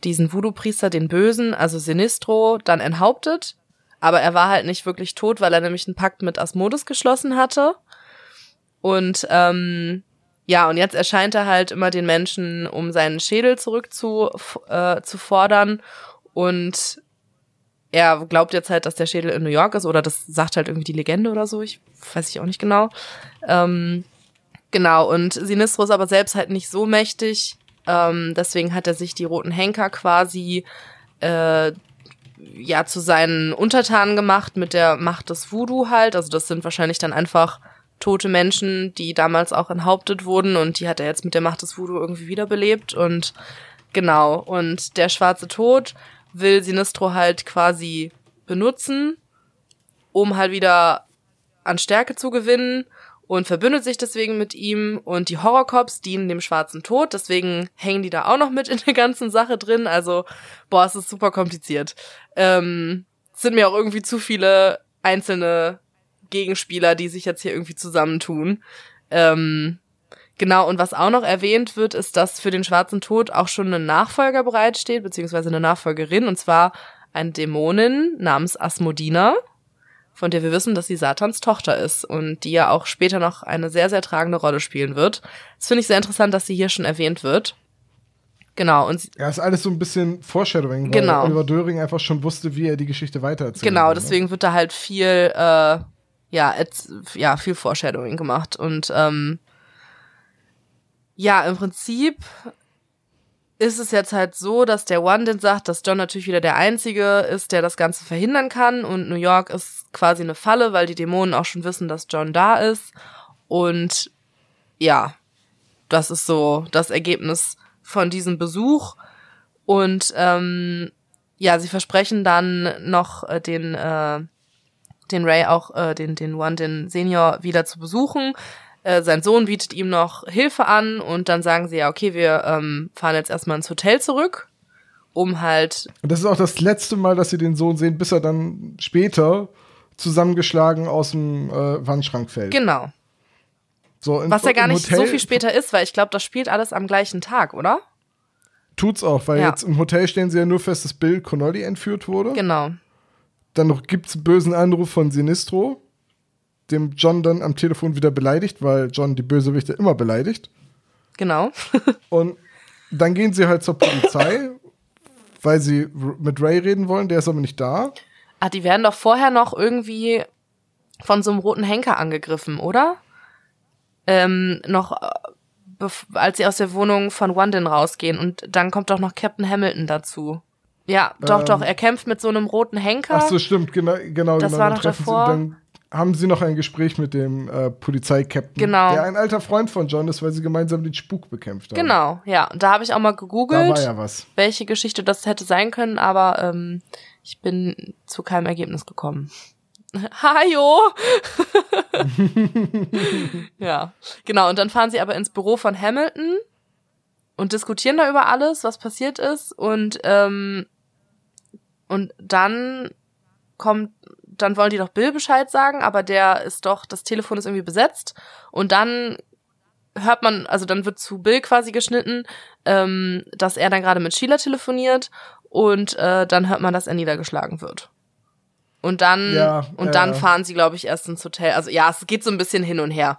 diesen Voodoo-Priester, den Bösen, also Sinistro, dann enthauptet. Aber er war halt nicht wirklich tot, weil er nämlich einen Pakt mit Asmodes geschlossen hatte. Und ähm, ja, und jetzt erscheint er halt immer den Menschen, um seinen Schädel zurück zu, äh, zu fordern. Und er glaubt jetzt halt, dass der Schädel in New York ist, oder das sagt halt irgendwie die Legende oder so. Ich weiß ich auch nicht genau. Ähm, Genau, und Sinistro ist aber selbst halt nicht so mächtig. Ähm, deswegen hat er sich die roten Henker quasi äh, ja zu seinen Untertanen gemacht mit der Macht des Voodoo halt. Also das sind wahrscheinlich dann einfach tote Menschen, die damals auch enthauptet wurden und die hat er jetzt mit der Macht des Voodoo irgendwie wiederbelebt und genau. Und der schwarze Tod will Sinistro halt quasi benutzen, um halt wieder an Stärke zu gewinnen und verbündet sich deswegen mit ihm und die Horrorcops dienen dem schwarzen Tod, deswegen hängen die da auch noch mit in der ganzen Sache drin. Also, boah, es ist super kompliziert. Ähm, sind mir auch irgendwie zu viele einzelne Gegenspieler, die sich jetzt hier irgendwie zusammentun. Ähm, genau, und was auch noch erwähnt wird, ist, dass für den schwarzen Tod auch schon ein Nachfolger bereitsteht, beziehungsweise eine Nachfolgerin, und zwar eine Dämonin namens Asmodina von der wir wissen, dass sie Satans Tochter ist und die ja auch später noch eine sehr, sehr tragende Rolle spielen wird. Das finde ich sehr interessant, dass sie hier schon erwähnt wird. Genau, und sie- Ja, ist alles so ein bisschen Foreshadowing, weil Genau. Oliver Döring einfach schon wusste, wie er die Geschichte weitererzählt. genau, deswegen wird da halt viel, äh, ja, et, ja, viel Foreshadowing gemacht. Und ähm, ja, im Prinzip ist es jetzt halt so, dass der Wandin sagt, dass John natürlich wieder der Einzige ist, der das Ganze verhindern kann. Und New York ist quasi eine Falle, weil die Dämonen auch schon wissen, dass John da ist. Und ja, das ist so das Ergebnis von diesem Besuch. Und ähm, ja, sie versprechen dann noch äh, den, äh, den Ray auch, äh, den, den One, den Senior wieder zu besuchen. Äh, sein Sohn bietet ihm noch Hilfe an und dann sagen sie ja, okay, wir ähm, fahren jetzt erstmal ins Hotel zurück, um halt. Und das ist auch das letzte Mal, dass sie den Sohn sehen, bis er dann später zusammengeschlagen aus dem äh, Wandschrank fällt. Genau. So, in, Was ja gar nicht Hotel so viel später ist, weil ich glaube, das spielt alles am gleichen Tag, oder? Tut's auch, weil Ja. jetzt im Hotel stellen sie ja nur fest, dass Bill Connolly entführt wurde. Genau. Dann noch gibt's einen bösen Anruf von Sinistro, dem John dann am Telefon wieder beleidigt, weil John die Bösewichte immer beleidigt. Genau. <laughs> Und dann gehen sie halt zur Polizei, weil sie mit Ray reden wollen, der ist aber nicht da. Ah, die werden doch vorher noch irgendwie von so einem roten Henker angegriffen, oder? Ähm, noch, äh, als sie aus der Wohnung von Wandin rausgehen und dann kommt doch noch Captain Hamilton dazu. Ja, doch, Ähm, doch, er kämpft mit so einem roten Henker. Ach so, stimmt, genau, genau, Das genau. war dann noch davor. Sie, dann haben sie noch ein Gespräch mit dem äh, Polizeikapitän, Genau. der ein alter Freund von John ist, weil sie gemeinsam den Spuk bekämpft haben. Genau, ja. Und da habe ich auch mal Da gegoogelt, war ja was. welche Geschichte das hätte sein können, aber ähm, ich bin zu keinem Ergebnis gekommen. <laughs> Hajo! <laughs> ja, genau. Und dann fahren sie aber ins Büro von Hamilton und diskutieren da über alles, was passiert ist. Und, ähm, und dann kommt, dann wollen die doch Bill Bescheid sagen, aber der ist doch, das Telefon ist irgendwie besetzt. Und dann hört man, also dann wird zu Bill quasi geschnitten, ähm, dass er dann gerade mit Sheila telefoniert und äh, dann hört man, dass er niedergeschlagen wird. Und dann Ja, und ja, dann fahren sie, glaube ich, erst ins Hotel. Also ja, es geht so ein bisschen hin und her.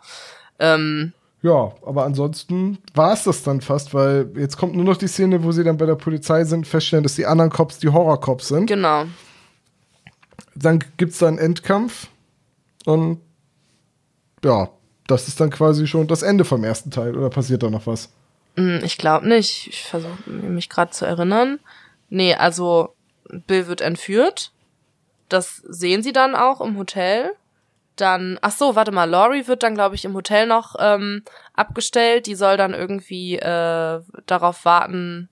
Ähm, Ja, aber ansonsten war es das dann fast, weil jetzt kommt nur noch die Szene, wo sie dann bei der Polizei sind, feststellen, dass die anderen Cops die Horror-Cops sind. genau. Dann gibt's da einen Endkampf und ja, das ist dann quasi schon das Ende vom ersten Teil. Oder passiert da noch was? Hm, Ich glaube nicht. Ich versuche mich gerade zu erinnern. Nee, also Bill wird entführt. Das sehen sie dann auch im Hotel. Dann, ach so, warte mal, Laurie wird dann, glaube ich, im Hotel noch ähm, abgestellt. Die soll dann irgendwie äh, darauf warten,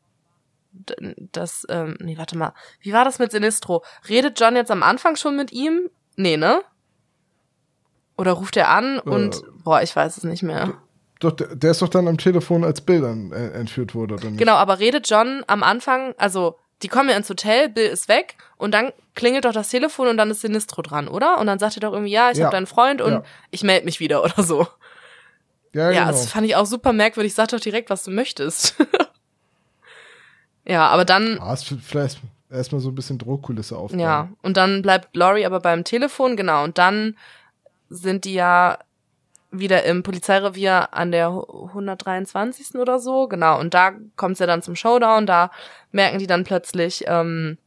dass, ähm, nee, warte mal, wie war das mit Sinistro? Redet John jetzt am Anfang schon mit ihm? Nee, ne? Oder ruft er an und, boah, ich weiß es nicht mehr. Doch, der, der ist doch dann am Telefon, als Bill dann äh, entführt wurde, oder nicht? Genau, aber redet John am Anfang, also die kommen ja ins Hotel, Bill ist weg und dann klingelt doch das Telefon und dann ist Sinistro dran, oder? Und dann sagt er doch irgendwie, ja, ich Ja. habe deinen Freund und Ja. ich melde mich wieder <laughs> oder so. Ja, Ja, genau. das fand ich auch super merkwürdig. Sag doch direkt, was du möchtest. <laughs> ja, aber dann, Ah, ist vielleicht erstmal so ein bisschen Drohkulisse aufbauen. ja, und dann bleibt Laurie aber beim Telefon, genau, und dann sind die ja wieder im Polizeirevier an der 123. oder so, genau, und da kommt's ja dann zum Showdown, da merken die dann plötzlich, ähm,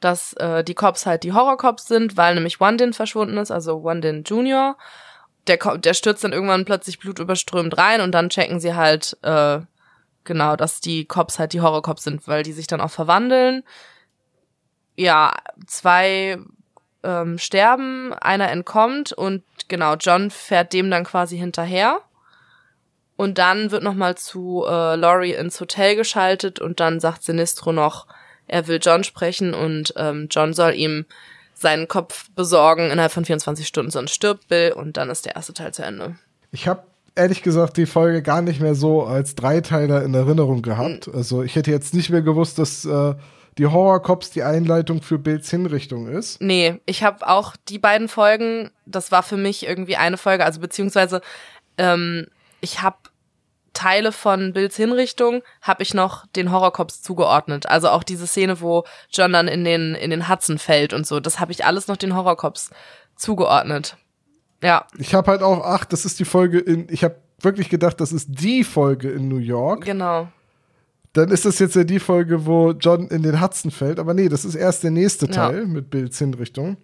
dass äh, die Cops halt die Horrorcops sind, weil nämlich Wandin verschwunden ist, also Wandin Junior. Der, der stürzt dann irgendwann plötzlich blutüberströmt rein und dann checken sie halt, äh, genau, dass die Cops halt die Horrorcops sind, weil die sich dann auch verwandeln. Ja, zwei ähm, sterben, einer entkommt und genau, John fährt dem dann quasi hinterher. Und dann wird nochmal zu äh, Laurie ins Hotel geschaltet und dann sagt Sinistro noch, er will John sprechen und ähm, John soll ihm seinen Kopf besorgen innerhalb von 24 Stunden, sonst stirbt Bill und dann ist der erste Teil zu Ende. Ich habe ehrlich gesagt die Folge gar nicht mehr so als Dreiteiler in Erinnerung gehabt. Hm. Also ich hätte jetzt nicht mehr gewusst, dass äh, die Horror Cops die Einleitung für Bills Hinrichtung ist. Nee, ich habe auch die beiden Folgen, das war für mich irgendwie eine Folge, also beziehungsweise ähm, ich habe Teile von Bills Hinrichtung habe ich noch den Horrorcops zugeordnet. Also auch diese Szene, wo John dann in den in den Hudson fällt und so, das habe ich alles noch den Horrorcops zugeordnet. Ja, Ich habe halt auch, ach, das ist die Folge in, ich habe wirklich gedacht, das ist die Folge in New York. genau. Dann ist das jetzt ja die Folge, wo John in den Hudson fällt. Aber nee, das ist erst der nächste Ja. Teil mit Bills Hinrichtung.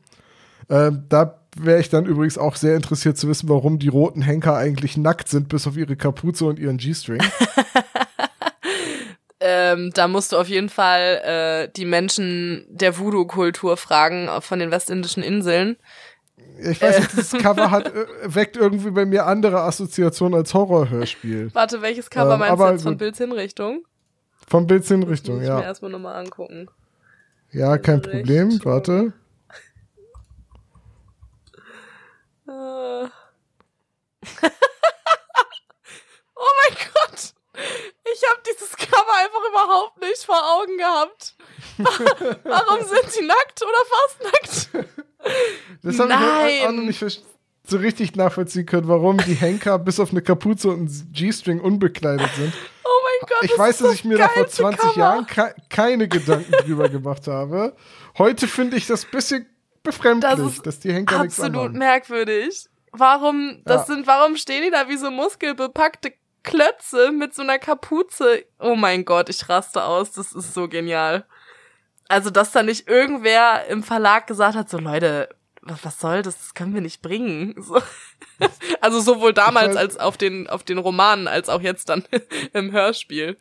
Ähm, da wäre ich dann übrigens auch sehr interessiert zu wissen, warum die roten Henker eigentlich nackt sind, bis auf ihre Kapuze und ihren G-String. <laughs> Ähm, da musst du auf jeden Fall äh, die Menschen der Voodoo-Kultur fragen äh, von den westindischen Inseln. Ich weiß nicht, dieses Cover hat, <laughs> äh, weckt irgendwie bei mir andere Assoziationen als Horrorhörspiel. Warte, welches Cover Ähm, meinst du jetzt von. Bills Hinrichtung? Von Bills Hinrichtung, Muss ich mir ja. erstmal nochmal angucken. Ja, kein Problem. Warte. Äh. <laughs> oh mein Gott. Ich habe dieses Cover einfach überhaupt nicht vor Augen gehabt. <laughs> Warum sind sie nackt oder fast nackt? Das habe ich auch noch nicht so richtig nachvollziehen können, warum die Henker bis auf eine Kapuze und ein G-String unbekleidet sind. Oh mein Gott. Ich das weiß, dass ich mir da vor 20 Cover. Jahren ke keine Gedanken drüber gemacht habe. Heute finde ich das ein bisschen befremdlich, das dass die Henker nichts Absolut anhaben. merkwürdig. Warum, das Ja. sind, warum stehen die da wie so muskelbepackte Klötze mit so einer Kapuze? Oh mein Gott, ich raste aus, das ist so genial. Also, dass da nicht irgendwer im Verlag gesagt hat, so Leute, was, soll das? Das können wir nicht bringen. <laughs> So. Also sowohl damals als auf den, auf den Romanen, als auch jetzt dann <laughs> im Hörspiel.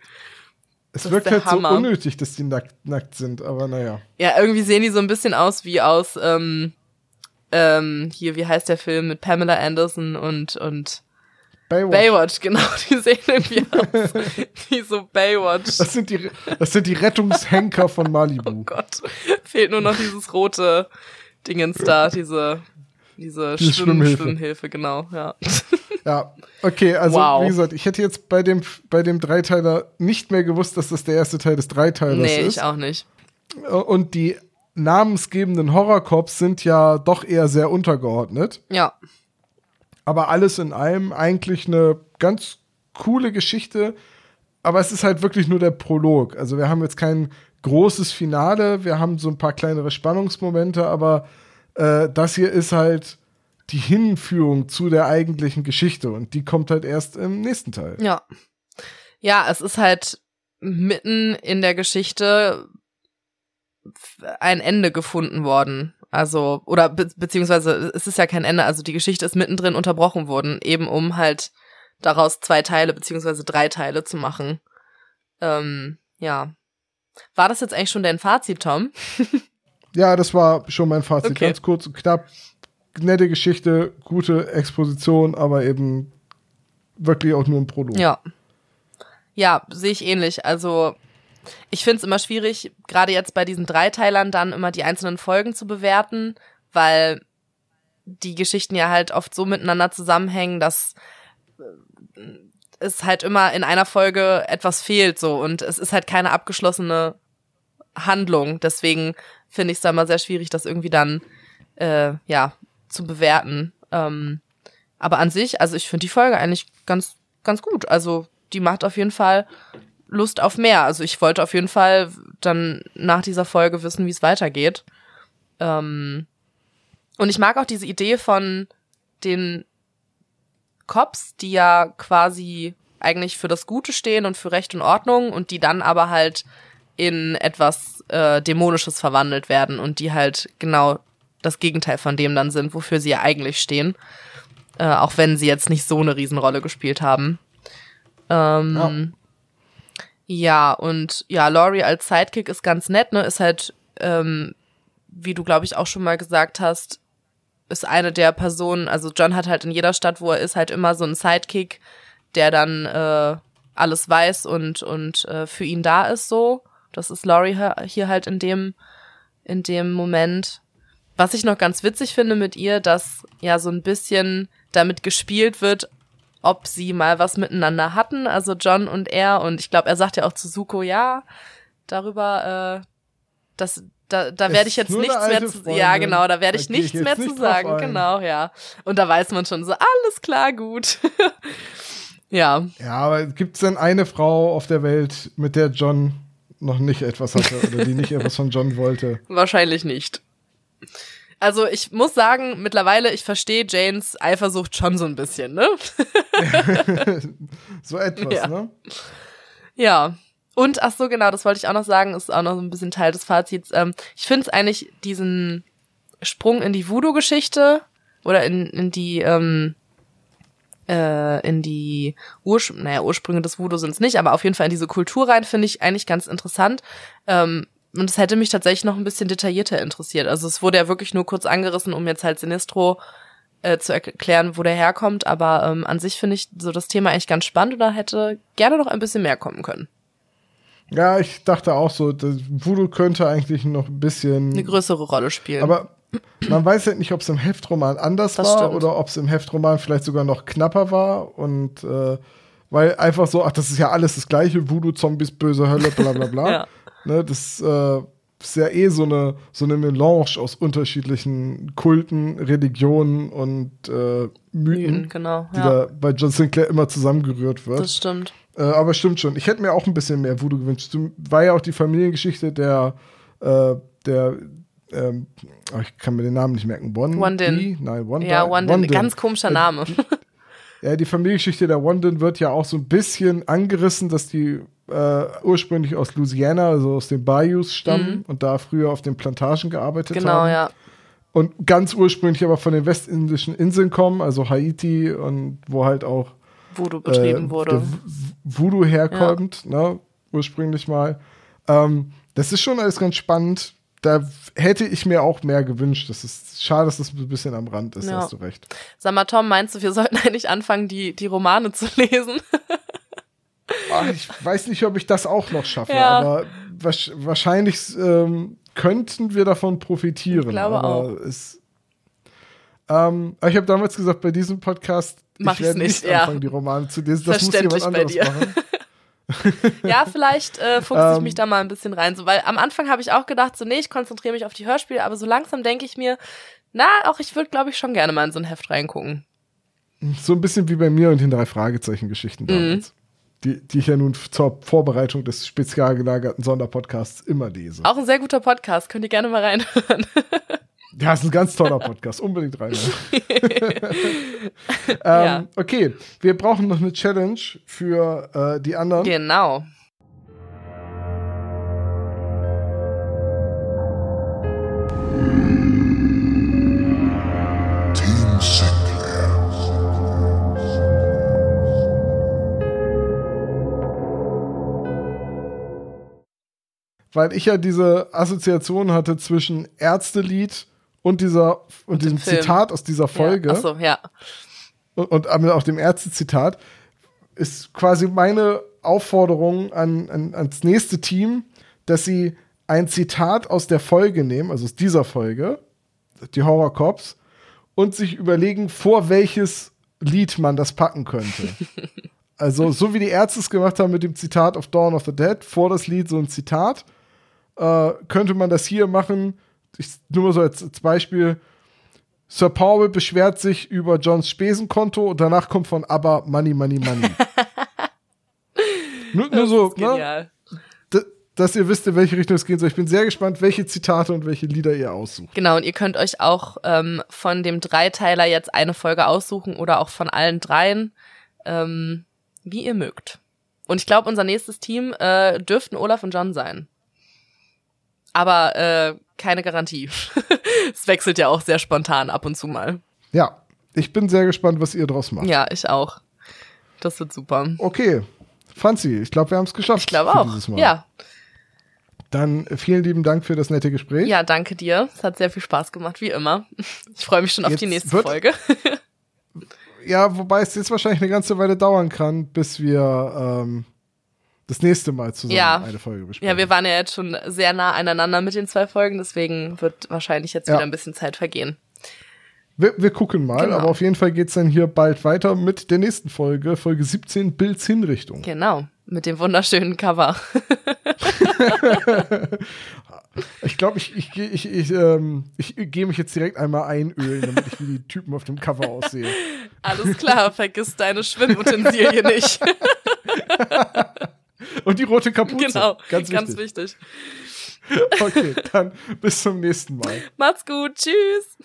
Es das wirkt halt Hammer. so unnötig, dass die nackt, nackt sind, aber naja. Ja, irgendwie sehen die so ein bisschen aus wie aus, ähm, ähm, hier, wie heißt der Film mit Pamela Anderson und, und Baywatch. Baywatch, <laughs> genau, die sehen irgendwie aus wie so Baywatch. Das sind die, das sind die Rettungshenker von Malibu. Oh Gott, fehlt nur noch dieses rote Dingens da, diese, diese Diese Schwimm Schwimmhilfe. Schwimmhilfe, genau, ja. Ja, okay, also Wow. wie gesagt, ich hätte jetzt bei dem, bei dem Dreiteiler nicht mehr gewusst, dass das der erste Teil des Dreiteilers Nee, ist. ich auch nicht. Und die namensgebenden Horrorcops sind ja doch eher sehr untergeordnet. Ja, Aber alles in allem eigentlich eine ganz coole Geschichte. Aber es ist halt wirklich nur der Prolog. Also wir haben jetzt kein großes Finale, wir haben so ein paar kleinere Spannungsmomente, aber äh, das hier ist halt die Hinführung zu der eigentlichen Geschichte und die kommt halt erst im nächsten Teil. ja. Ja, es ist halt mitten in der Geschichte ein Ende gefunden worden. Also, oder be beziehungsweise es ist ja kein Ende, also die Geschichte ist mittendrin unterbrochen worden, eben um halt daraus zwei Teile beziehungsweise drei Teile zu machen. Ähm, ja. War das jetzt eigentlich schon dein Fazit, Tom? Ja, das war schon mein Fazit. Okay. Ganz kurz und knapp. Nette Geschichte, gute Exposition, aber eben wirklich auch nur ein Prolog. Ja. Ja, sehe ich ähnlich. Also, ich finde es immer schwierig, gerade jetzt bei diesen Dreiteilern dann immer die einzelnen Folgen zu bewerten, weil die Geschichten ja halt oft so miteinander zusammenhängen, dass äh, es halt immer in einer Folge etwas fehlt so und es ist halt keine abgeschlossene Handlung. Deswegen finde ich es da immer sehr schwierig, das irgendwie dann äh, ja zu bewerten. Ähm, aber an sich, also ich finde die Folge eigentlich ganz, ganz gut. Also die macht auf jeden Fall Lust auf mehr. Also ich wollte auf jeden Fall dann nach dieser Folge wissen, wie es weitergeht. Ähm, und ich mag auch diese Idee von den Cops, die ja quasi eigentlich für das Gute stehen und für Recht und Ordnung und die dann aber halt in etwas äh, Dämonisches verwandelt werden und die halt genau das Gegenteil von dem dann sind, wofür sie ja eigentlich stehen. Äh, auch wenn sie jetzt nicht so eine Riesenrolle gespielt haben. Ähm, ja. und ja, Laurie als Sidekick ist ganz nett, ne? Ist halt, ähm, wie du, glaube ich, auch schon mal gesagt hast, ist eine der Personen, also John hat halt in jeder Stadt, wo er ist, halt immer so einen Sidekick, der dann äh, alles weiß und, und äh, für ihn da ist so. Das ist Laurie hier halt in dem, in dem Moment. Was ich noch ganz witzig finde mit ihr, dass ja so ein bisschen damit gespielt wird, ob sie mal was miteinander hatten, also John und er. Und ich glaube, er sagt ja auch zu Suko, ja, darüber, äh, das, da, da werde ich jetzt nichts mehr zu, Freundin. ja genau, da werde Da ich ich nichts jetzt mehr nicht zu sagen, genau, ja. Und da weiß man schon so, alles klar, gut. <laughs> ja, Ja, aber gibt es denn eine Frau auf der Welt, mit der John noch nicht etwas hatte oder die nicht etwas von John wollte? <laughs> Wahrscheinlich nicht. Also ich muss sagen, mittlerweile, ich verstehe Janes Eifersucht schon so ein bisschen, ne? <laughs> so etwas, Ja. ne? Ja. Und, ach so, genau, das wollte ich auch noch sagen, ist auch noch so ein bisschen Teil des Fazits. Ähm, ich finde es eigentlich diesen Sprung in die Voodoo-Geschichte oder in, in die, ähm, äh, in die Ursch naja, Ursprünge des Voodoo sind es nicht, aber auf jeden Fall in diese Kultur rein, finde ich eigentlich ganz interessant. Ähm, und es hätte mich tatsächlich noch ein bisschen detaillierter interessiert. Also es wurde ja wirklich nur kurz angerissen, um jetzt halt Sinistro äh, zu erklären, wo der herkommt. Aber ähm, an sich finde ich so das Thema eigentlich ganz spannend da hätte gerne noch ein bisschen mehr kommen können. Ja, ich dachte auch so, Voodoo könnte eigentlich noch ein bisschen. Eine größere Rolle spielen. Aber man weiß halt nicht, ob es im Heftroman anders Das war stimmt. oder ob es im Heftroman vielleicht sogar noch knapper war und äh, weil einfach so, ach, das ist ja alles das gleiche, Voodoo, Zombies, böse Hölle, bla bla bla. <laughs> Ja. ne, das äh, ist ja eh so eine, so eine Melange aus unterschiedlichen Kulten, Religionen und äh, Mythen, Mythen, genau. die Ja, da bei John Sinclair immer zusammengerührt wird. das stimmt. Äh, aber stimmt schon. Ich hätte mir auch ein bisschen mehr Voodoo gewünscht. War ja auch die Familiengeschichte der, äh, der, ähm, oh, ich kann mir den Namen nicht merken. One? Nein, One Ja, Wondin. ganz komischer Äh, Name. <laughs> Ja, die Familiengeschichte der Wondin wird ja auch so ein bisschen angerissen, dass die äh, ursprünglich aus Louisiana, also aus den Bayous stammen und da früher auf den Plantagen gearbeitet genau, haben. ja. Und ganz ursprünglich aber von den westindischen Inseln kommen, also Haiti und wo halt auch Voodoo betrieben äh, wurde. Voodoo herkommt, ne, ursprünglich mal. Ähm, das ist schon alles ganz spannend. Da hätte ich mir auch mehr gewünscht. Das ist schade, dass das ein bisschen am Rand ist, Ja. hast du recht. Sag mal, Tom, meinst du, wir sollten <laughs> eigentlich anfangen, die, die Romane zu lesen? <laughs> Ah, ich weiß nicht, ob ich das auch noch schaffe, Ja. aber wahrscheinlich ähm, könnten wir davon profitieren. Ich glaube aber auch. Es, ähm, aber ich habe damals gesagt, bei diesem Podcast, Mach ich werde nicht, nicht ja. anfangen, die Romane zu lesen. Das muss jemand anderes dir. machen. <laughs> ja, vielleicht äh, fuchse ich Ähm. mich da mal ein bisschen rein. So, weil am Anfang habe ich auch gedacht, so, nee, ich konzentriere mich auf die Hörspiele, aber so langsam denke ich mir, na, auch ich würde, glaube ich, schon gerne mal in so ein Heft reingucken. So ein bisschen wie bei mir und den drei Fragezeichen-Geschichten Mhm. damals. Die, die ich ja nun zur Vorbereitung des spezial gelagerten Sonderpodcasts immer lese. Auch ein sehr guter Podcast, könnt ihr gerne mal reinhören. <laughs> Ja, ist ein ganz toller Podcast. Unbedingt rein. <laughs> ähm, Ja. Okay, wir brauchen noch eine Challenge für äh, die anderen. genau. Weil ich ja diese Assoziation hatte zwischen Ärztelied und dieser und, dem diesem. Zitat aus dieser Folge Ja. Achso, ja. und, und auch dem Ärzte-Zitat ist quasi meine Aufforderung an, an, ans nächste Team, dass sie ein Zitat aus der Folge nehmen, also aus dieser Folge, die Horror Cops, und sich überlegen, vor welches Lied man das packen könnte. <laughs> also, so wie die Ärzte es gemacht haben mit dem Zitat of Dawn of the Dead, vor das Lied so ein Zitat, äh, könnte man das hier machen. Ich, nur mal so als, als Beispiel. Sir Paul beschwert sich über Johns Spesenkonto und danach kommt von ABBA Money, Money, Money. <laughs> nur, nur so, ne? Dass ihr wisst, in welche Richtung es gehen soll. Ich bin sehr gespannt, welche Zitate und welche Lieder ihr aussucht. Genau, und ihr könnt euch auch ähm, von dem Dreiteiler jetzt eine Folge aussuchen oder auch von allen dreien, ähm, wie ihr mögt. Und ich glaube, unser nächstes Team äh, dürften Olaf und John sein. Aber äh, keine Garantie. <laughs> es wechselt ja auch sehr spontan ab und zu mal. Ja, ich bin sehr gespannt, was ihr draus macht. Ja, ich auch. Das wird super. Okay, Franzi, ich glaube, wir haben es geschafft. Ich glaube auch. Ja. Dann äh, vielen lieben Dank für das nette Gespräch. ja, danke dir. Es hat sehr viel Spaß gemacht, wie immer. Ich freue mich schon auf die Jetzt nächste wird- Folge. <laughs> Ja, wobei es jetzt wahrscheinlich eine ganze Weile dauern kann, bis wir ähm, das nächste Mal zusammen Ja. eine Folge besprechen. Ja, wir waren ja jetzt schon sehr nah aneinander mit den zwei Folgen, deswegen wird wahrscheinlich jetzt Ja. wieder ein bisschen Zeit vergehen. Wir, wir gucken mal, Genau. aber auf jeden Fall geht es dann hier bald weiter mit der nächsten Folge, Folge 17, Bilds Hinrichtung. Genau, mit dem wunderschönen Cover. <laughs> Ich glaube, ich, ich, ich, ich, ähm, ich gehe mich jetzt direkt einmal einölen, damit ich wie die Typen auf dem Cover aussehe. Alles klar, vergiss deine Schwimmutensilien nicht. <laughs> Und die rote Kapuze. genau, Ganz, ganz wichtig. wichtig. Okay, dann bis zum nächsten Mal. Macht's gut, tschüss.